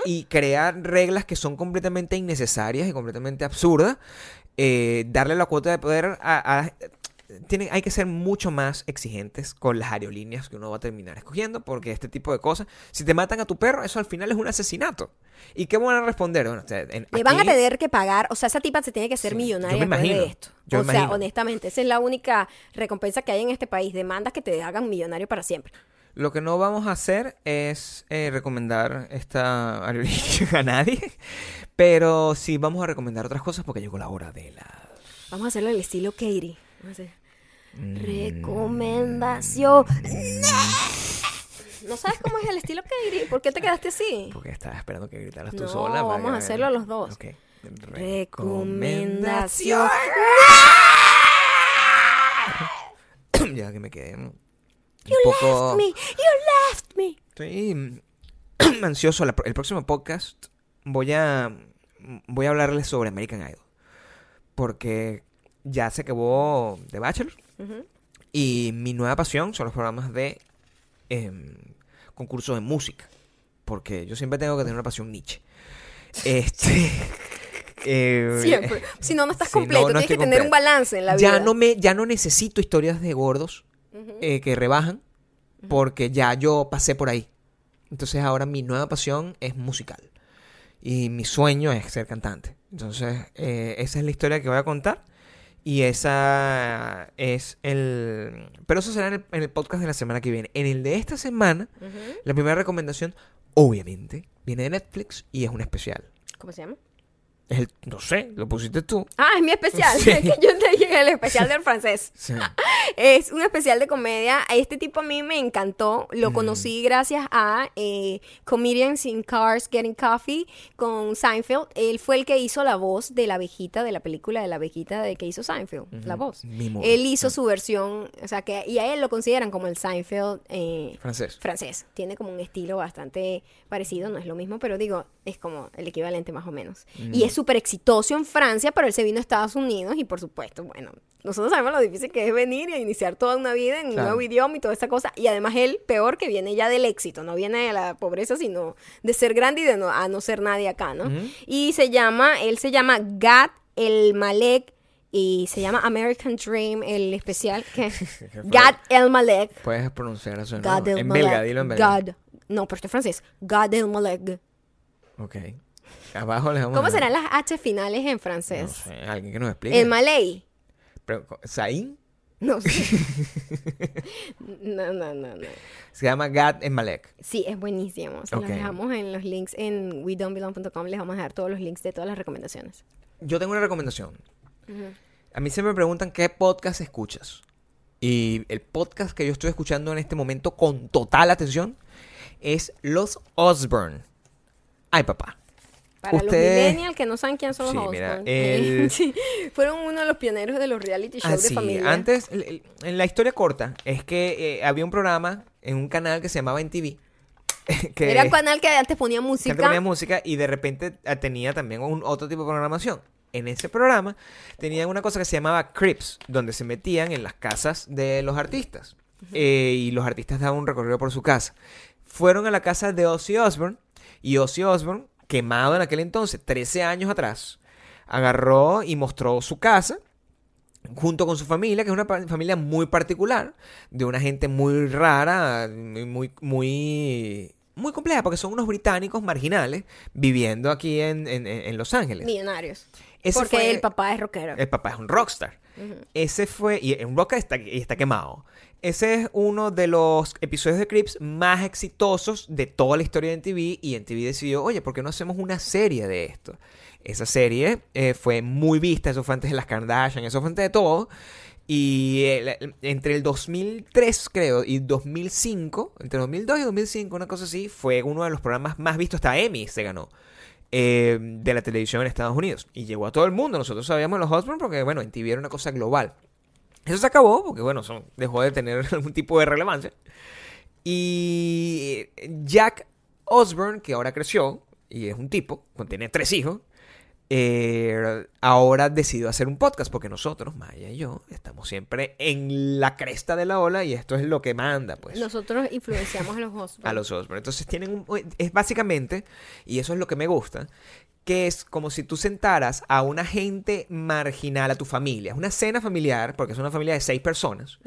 y crear reglas que son completamente innecesarias y completamente absurdas. Eh, darle la cuota de poder a... a- tiene- hay que ser mucho más exigentes con las aerolíneas que uno va a terminar escogiendo porque este tipo de cosas, si te matan a tu perro, eso al final es un asesinato. ¿Y qué van a responder? Bueno, o sea, en- Le van a tener que pagar, o sea, esa tipa se tiene que Sí, millonaria yo me después de esto. yo o me sea, imagino. honestamente, esa es la única recompensa que hay en este país. Demandas que te hagan millonario para siempre. Lo que no vamos a hacer es eh, recomendar esta aerolínea a nadie, pero sí vamos a recomendar otras cosas porque llegó la hora de la... Vamos a hacerlo al estilo Katie. Vamos a hacer Mm. recomendación. ¿No sabes cómo es el estilo Katie? ¿Por qué te quedaste así? Porque estaba esperando que gritaras tú No, sola. para vamos a hacerlo los dos. Ok. Recomendación. ya que me quedé un You poco... left me. You left me. Estoy ansioso. El próximo podcast voy a voy a hablarles sobre American Idol. Porque ya se acabó The Bachelor. Y mi nueva pasión son los programas de em, concursos de música. Porque yo siempre tengo que tener una pasión niche. Este. eh, Siempre. Si no, no estás completo. no Tienes que tener un balance en la vida. ya no me ya no necesito historias de gordos eh, que rebajan porque ya yo pasé por ahí entonces ahora mi nueva pasión es musical y mi sueño es ser cantante entonces eh, esa es la historia que voy a contar y esa es el pero eso será en el, en el podcast de la semana que viene en el de esta semana Ujú. la primera recomendación obviamente viene de Netflix y es un especial ¿Cómo se llama? Es el no sé lo pusiste tú Ah, es mi especial. Sí. Es que yo te dije el especial del francés. Sí. es un especial de comedia. Este tipo a mí me encantó. Lo conocí gracias a eh, Comedians in Cars Getting Coffee con Seinfeld. Él fue el que hizo la voz de la abejita de la película de la abejita de que hizo Seinfeld. La voz. Él hizo su versión, o sea, que y a él lo consideran como el Seinfeld eh, Francés. francés. Tiene como un estilo bastante parecido, no es lo mismo, pero digo, es como el equivalente más o menos. Y es súper exitoso en Francia, pero él se vino a Estados Unidos y por supuesto, bueno, nosotros sabemos lo difícil que es venir y iniciar toda una vida en un Claro. nuevo idioma y toda esa cosa. Y además él, peor, que viene ya del éxito, no viene de la pobreza, sino de ser grande y de no, a no ser nadie acá, ¿no? Ujú. Y se llama, él se llama Gad el Malek y se llama American Dream, el especial que Gad el Malek. Puedes pronunciar eso, En Malek. belga, dilo en belga. Gad. No, pero este es francés. Gad el Malek. Ok. Abajo les vamos ¿Cómo a serán las H finales en No francés? sé, alguien que nos explique. el Malay. Pero, ¿Saín? No sé. no, no, no, no. Se llama Gad en Malek. Sí, es buenísimo. Se los dejamos en los links en wedon'tbelong.com. Les vamos a dejar todos los links de todas las recomendaciones. Yo tengo una recomendación. A mí se me preguntan qué podcast escuchas. Y el podcast que yo estoy escuchando en este momento con total atención es Los Osborne. Ay, papá. Para los millennials que no saben quién son los Sí, Osborne, mira, el- sí, fueron uno de los pioneros de los reality shows Ah, de sí, familia. Antes, en la historia corta, es que eh, había un programa en un canal que se llamaba NTV. que, Era un canal que antes ponía que música. antes ponía música y de repente ah, tenía también un, otro tipo de programación. En ese programa tenían una cosa que se llamaba Crips, donde se metían en las casas de los artistas. Eh, y los artistas daban un recorrido por su casa. Fueron a la casa de Ozzy Osbourne y Ozzy Osbourne, quemado en aquel entonces, 13 años atrás, agarró y mostró su casa junto con su familia, que es una familia muy particular, de una gente muy rara, muy, muy, muy compleja, porque son unos británicos marginales viviendo aquí en, en- en Los Ángeles. Millonarios. Ese porque fue- el papá es rockero. El papá es un rockstar. Ese fue, y un rockstar está, y está quemado. Ese es uno de los episodios de Crips más exitosos de toda la historia de NTV y NTV decidió, oye, ¿por qué no hacemos una serie de esto? Esa serie eh, fue muy vista, eso fue antes de las Kardashian, eso fue antes de todo. Y el- entre el 2003, creo, y 2005, entre 2002 y 2005, una cosa así, fue uno de los programas más vistos, hasta Emmy se ganó, eh, de la televisión en Estados Unidos. Y llegó a todo el mundo, nosotros sabíamos los Osborne porque, bueno, en TV era una cosa global. Eso se acabó porque, bueno, son, dejó de tener algún tipo de relevancia. Y Jack Osborne, que ahora creció, y es un tipo, tiene tres hijos, eh, ahora decidió hacer un podcast porque nosotros, Maya y yo, estamos siempre en la cresta de la ola y esto es lo que manda, pues. Nosotros influenciamos a los Osborne. A los Osborne. Entonces tienen un... Es básicamente, y eso es lo que me gusta, que es como si tú sentaras a una gente marginal, a tu familia. Es una cena familiar, porque es una familia de seis personas,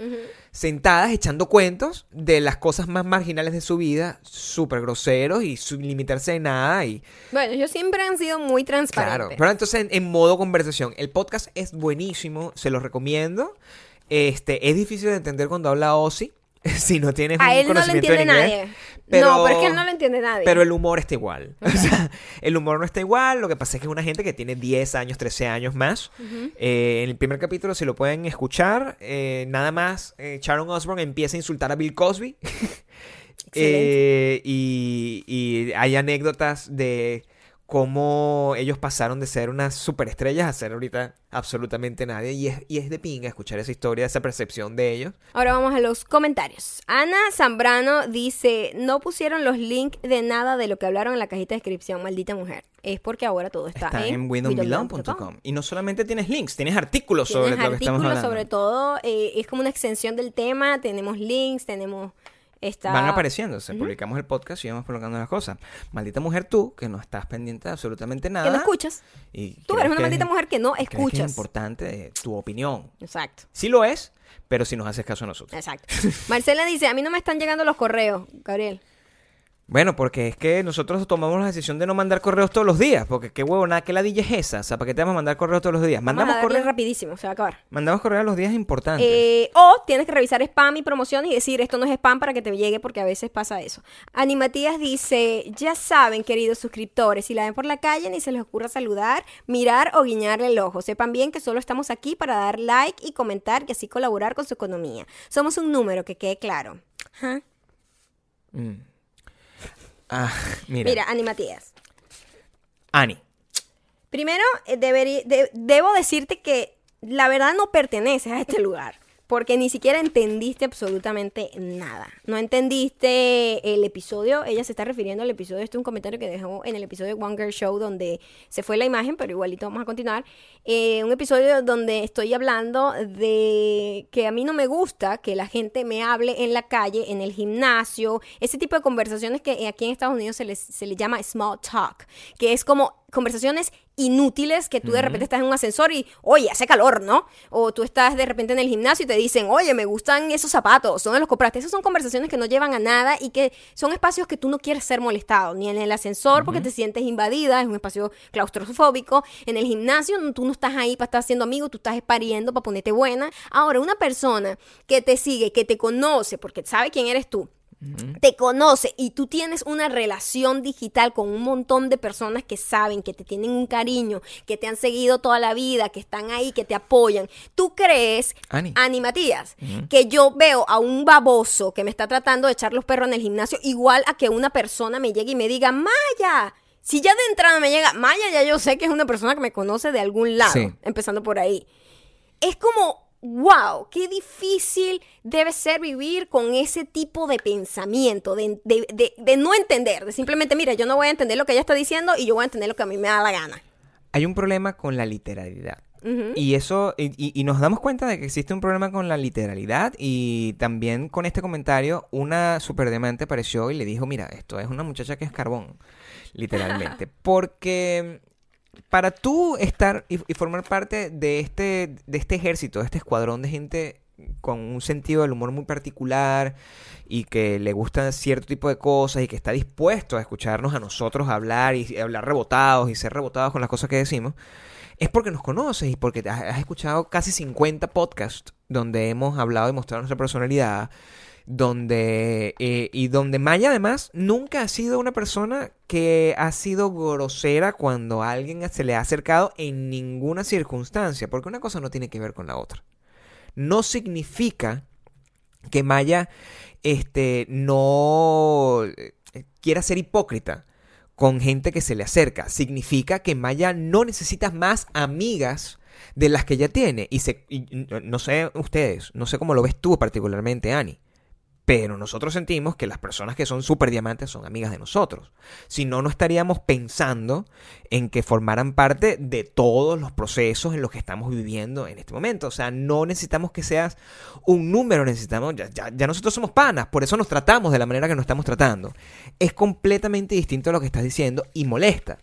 sentadas echando cuentos de las cosas más marginales de su vida, súper groseros y sin limitarse de nada y... Bueno, ellos siempre han sido muy transparentes. Claro, pero entonces en, en modo conversación. El podcast es buenísimo, se lo recomiendo. Este, es difícil de entender cuando habla Ozzy, si no tienes a un él no conocimiento en entiende inglés. nadie. Pero- No, pero es que él no lo entiende nadie. Pero el humor está igual. O sea, el humor no está igual. Lo que pasa es que es una gente que tiene 10 años, 13 años más. Eh, en el primer capítulo, si lo pueden escuchar, eh, nada más eh, Sharon Osbourne empieza a insultar a Bill Cosby. Eh, y, y hay anécdotas de cómo ellos pasaron de ser unas superestrellas a ser ahorita absolutamente nadie. Y es, y es de pinga escuchar esa historia, esa percepción de ellos. Ahora vamos a los comentarios. Ana Zambrano dice, no pusieron los links de nada de lo que hablaron en la cajita de descripción, maldita mujer. Es porque ahora todo está, Está en, en. Y no solamente tienes links, tienes artículos sobre Tienes lo que estamos artículos hablando. sobre todo, eh, es como una extensión del tema, tenemos links, tenemos... Está... Van apareciendo, se publicamos el podcast y vamos colocando las cosas. Maldita mujer tú, que no estás pendiente de absolutamente nada. Que no escuchas. Y Tú eres una maldita es- mujer que no que escuchas. es importante tu opinión. Exacto. Sí lo es, pero si nos haces caso a nosotros. Exacto. Marcela dice, a mí no me están llegando los correos, Gabriel. Bueno, porque es que nosotros tomamos la decisión de no mandar correos todos los días, porque qué huevo, nada, que ladilla es esa, o sea, ¿para qué te vamos a mandar correos todos los días? Vamos a Mandamos darle correos, rapidísimo, se va a acabar. mandamos correos a los días importantes. Eh, o tienes que revisar spam y promociones y decir esto no es spam para que te llegue porque a veces pasa eso. Animatías dice, ya saben queridos suscriptores, si la ven por la calle ni se les ocurra saludar, mirar o guiñarle el ojo. Sepan bien que solo estamos aquí para dar like y comentar y así colaborar con su economía. Somos un número, que quede claro. Ajá. Mm. Ah, mira, Mira, Animatías. Ani, Primero, eh, de- debo decirte que la verdad no perteneces a este lugar. Porque ni siquiera entendiste absolutamente nada. No entendiste el episodio. Ella se está refiriendo al episodio. Este es un comentario que dejó en el episodio de One Girl Show, donde se fue la imagen, pero igualito vamos a continuar. Eh, un episodio donde estoy hablando de que a mí no me gusta que la gente me hable en la calle, en el gimnasio. Ese tipo de conversaciones que aquí en Estados Unidos se les, se les llama small talk. Que es como conversaciones inútiles que tú de repente estás en un ascensor y, oye, hace calor, ¿no? O tú estás de repente en el gimnasio y te dicen, oye, me gustan esos zapatos, ¿dónde los compraste? Esas son conversaciones que no llevan a nada y que son espacios que tú no quieres ser molestado, ni en el ascensor porque te sientes invadida, es un espacio claustrofóbico, en el gimnasio tú no estás ahí para estar haciendo amigos, tú estás pariendo para ponerte buena. Ahora, una persona que te sigue, que te conoce, porque sabe quién eres tú, te conoce y tú tienes una relación digital con un montón de personas que saben, que te tienen un cariño, que te han seguido toda la vida, que están ahí, que te apoyan. ¿Tú crees, Ani. Ani Matías, que yo veo a un baboso que me está tratando de echar los perros en el gimnasio igual a que una persona me llegue y me diga, Maya? Si ya de entrada me llega, Maya ya yo sé que es una persona que me conoce de algún lado, Sí. empezando por ahí es como, wow, qué difícil debe ser vivir con ese tipo de pensamiento, de, de- de- de no entender, de simplemente, mira, yo no voy a entender lo que ella está diciendo y yo voy a entender lo que a mí me da la gana. hay un problema con la literalidad. Y eso, y, y- y nos damos cuenta de que existe un problema con la literalidad y también con este comentario una superdiamante apareció y le dijo, mira, esto es una muchacha que es carbón, literalmente. Porque para tú estar y, formar parte de este, de este ejército, de este escuadrón de gente con un sentido del humor muy particular y que le gustan cierto tipo de cosas y que está dispuesto a escucharnos a nosotros hablar y, y hablar rebotados y ser rebotados con las cosas que decimos, es porque nos conoces y porque has escuchado casi 50 podcasts donde hemos hablado y mostrado nuestra personalidad, donde eh, y donde Maya además nunca ha sido una persona que ha sido grosera cuando alguien se le ha acercado en ninguna circunstancia, porque una cosa no tiene que ver con la otra. No significa que Maya este no eh, quiera ser hipócrita con gente que se le acerca. Significa que Maya no necesita más amigas de las que ya tiene. Y, se, y no sé ustedes, no sé cómo lo ves tú particularmente, Ani. Pero nosotros sentimos que las personas que son super diamantes son amigas de nosotros. Si no, no estaríamos pensando en que formaran parte de todos los procesos en los que estamos viviendo en este momento. O sea, no necesitamos que seas un número, necesitamos, ya, ya, nosotros somos panas, por eso nos tratamos de la manera que nos estamos tratando. Es completamente distinto a lo que estás diciendo y molesta.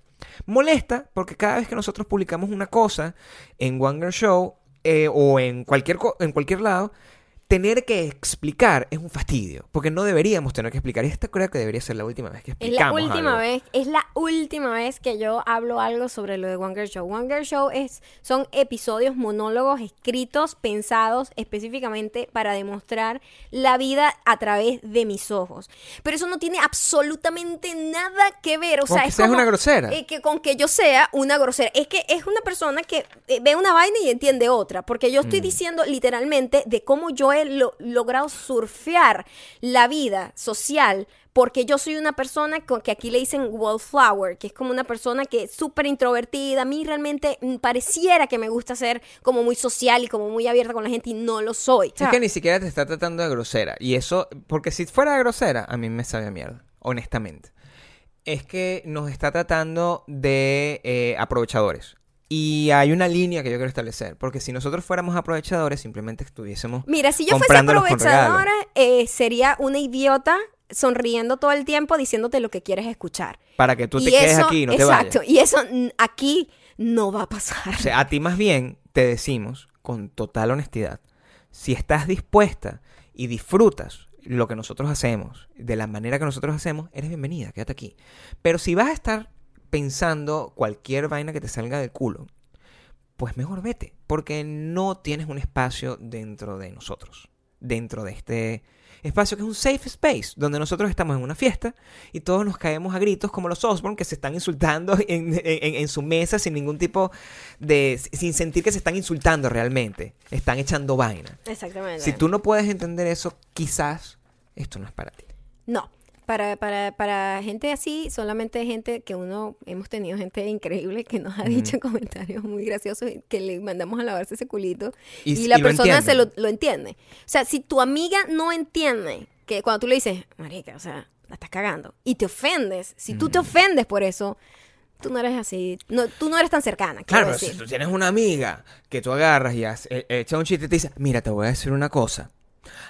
Molesta porque cada vez que nosotros publicamos una cosa en One Girl Show eh, o en cualquier, en cualquier lado, tener que explicar es un fastidio, porque no deberíamos tener que explicar. Y esta creo que debería ser la última vez que Es la explicamos última algo. vez, es la última vez que yo hablo algo sobre lo de One Girl Show. One Girl Show es, son episodios, monólogos escritos, pensados específicamente para demostrar la vida a través de mis ojos. Pero eso no tiene absolutamente nada que ver. O Con sea, que es seas como, una grosera. eh, que con que yo sea una grosera. Es que es una persona que eh, ve una vaina y entiende otra. Porque yo Mm. estoy diciendo literalmente de cómo yo he lo- logrado surfear la vida social. Porque yo soy una persona con- que aquí le dicen wallflower, que es como una persona que es súper introvertida. A mí realmente mm, pareciera que me gusta ser como muy social y como muy abierta con la gente y no lo soy. O sea, Es que ni siquiera te está tratando de grosera. Y eso, porque si fuera grosera, a mí me sabe a mierda, honestamente. Es que nos está tratando de eh, aprovechadores. Y hay una línea que yo quiero establecer. Porque si nosotros fuéramos aprovechadores, simplemente estuviésemos Mira, si yo fuese aprovechadora, eh, sería una idiota sonriendo todo el tiempo diciéndote lo que quieres escuchar. para que tú te quedes aquí y no te Exacto, vayas. y eso aquí no va a pasar. O sea, a ti más bien te decimos con total honestidad, si estás dispuesta y disfrutas lo que nosotros hacemos, de la manera que nosotros hacemos, eres bienvenida, quédate aquí. Pero si vas a estar pensando cualquier vaina que te salga del culo, pues mejor vete, porque no tienes un espacio dentro de nosotros, dentro de este espacio que es un safe space, donde nosotros estamos en una fiesta y todos nos caemos a gritos como los Osborne que se están insultando en, su mesa sin ningún tipo de... sin sentir que se están insultando realmente, están echando vaina. Exactamente. Si tú no puedes entender eso, quizás esto no es para ti. No, para, para, para gente así, solamente gente que uno, hemos tenido gente increíble que nos ha dicho comentarios muy graciosos que le mandamos a lavarse ese culito y, la persona se lo, lo, entiende. O sea, si tu amiga no entiende que cuando tú le dices, marica, o sea, la estás cagando y te ofendes, si tú te ofendes por eso, tú no eres así, no, tú no eres tan cercana. Claro, pero si tú tienes una amiga que tú agarras y has, e, echa un chiste y te dice, mira, te voy a decir una cosa.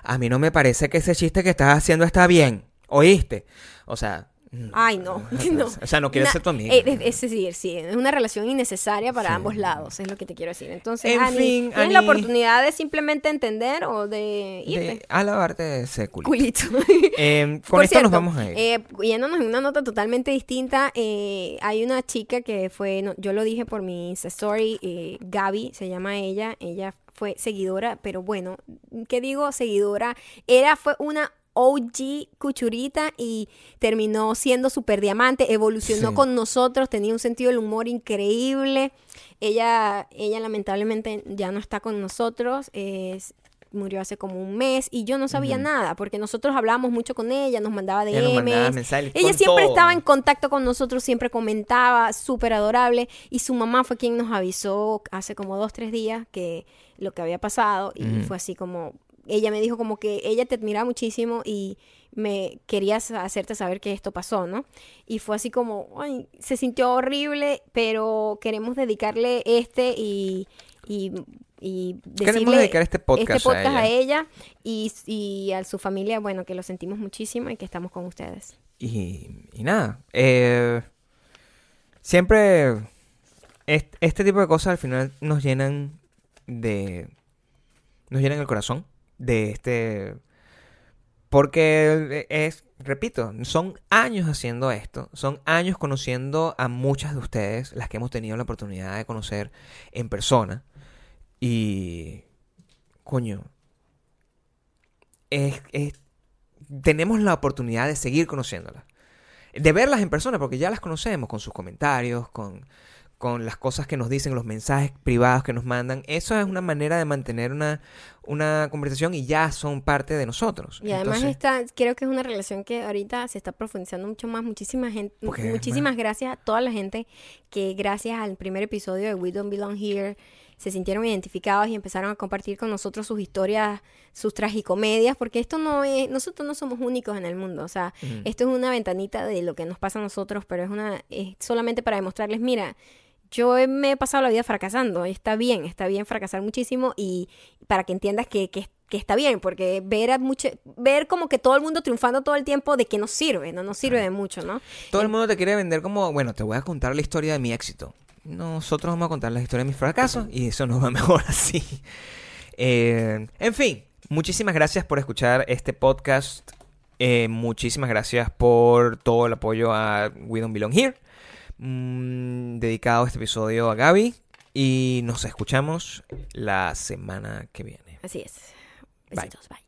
A mí no me parece que ese chiste que estás haciendo está bien. ¿Oíste? O sea... Ay, no. O sea, no quieres ser tu amiga. Eh, es, decir, sí, es una relación innecesaria para ambos lados, es lo que te quiero decir. Entonces, en fin, tienes la oportunidad de simplemente entender o de irte. De alabarte ese culito. culito. Em, con esto nos vamos a ir. Eh, yéndonos en una nota totalmente distinta, eh, hay una chica que fue, yo lo dije por mi story, eh, Gaby se llama ella, ella fue seguidora, pero bueno, ¿qué digo seguidora? Era, fue una OG Cuchurita y terminó siendo super diamante, evolucionó con nosotros, tenía un sentido del humor increíble. Ella, ella lamentablemente ya no está con nosotros, murió hace como un mes y yo no sabía nada porque nosotros hablábamos mucho con ella, nos mandaba DMs. ella siempre estaba en contacto con nosotros, siempre comentaba, súper adorable y su mamá fue quien nos avisó hace como dos, tres días que lo que había pasado y fue así como ella me dijo como que ella te admira muchísimo y me querías hacerte saber que esto pasó, ¿no? Y fue así como, ay, se sintió horrible, pero queremos dedicarle este y, y, y queremos dedicar este podcast, este podcast a ella, y, y, a su familia, bueno, que lo sentimos muchísimo y que estamos con ustedes. Y, y nada, eh, siempre este tipo de cosas al final nos llenan de... nos llenan el corazón de este... Porque es, repito, son años haciendo esto, son años conociendo a muchas de ustedes, las que hemos tenido la oportunidad de conocer en persona. Y, coño, es, tenemos la oportunidad de seguir conociéndolas. De verlas en persona, porque ya las conocemos, con sus comentarios, con, con las cosas que nos dicen, los mensajes privados que nos mandan. Eso es una manera de mantener una, una conversación y ya son parte de nosotros. Y además esta, creo que es una relación que ahorita se está profundizando mucho más. Muchísima gente, muchísimas gracias a toda la gente que gracias al primer episodio de We Don't Belong Here se sintieron identificados y empezaron a compartir con nosotros sus historias, sus tragicomedias, porque esto no es, nosotros no somos únicos en el mundo, o sea, esto es una ventanita de lo que nos pasa a nosotros, pero es una, es solamente para demostrarles, mira, yo me he pasado la vida fracasando, está bien, está bien fracasar muchísimo y para que entiendas que, que, está bien, porque ver a mucho, ver como que todo el mundo triunfando todo el tiempo de que nos sirve, no nos sirve de mucho, ¿no? Todo el mundo te quiere vender como, bueno, te voy a contar la historia de mi éxito. Nosotros vamos a contar la historia de mis fracasos y eso nos va mejor así. Eh, en fin, muchísimas gracias por escuchar este podcast. Eh, muchísimas gracias por todo el apoyo a We Don't Belong Here. Mm, dedicado este episodio a Gaby. Y nos escuchamos la semana que viene. Así es. Besitos, bye.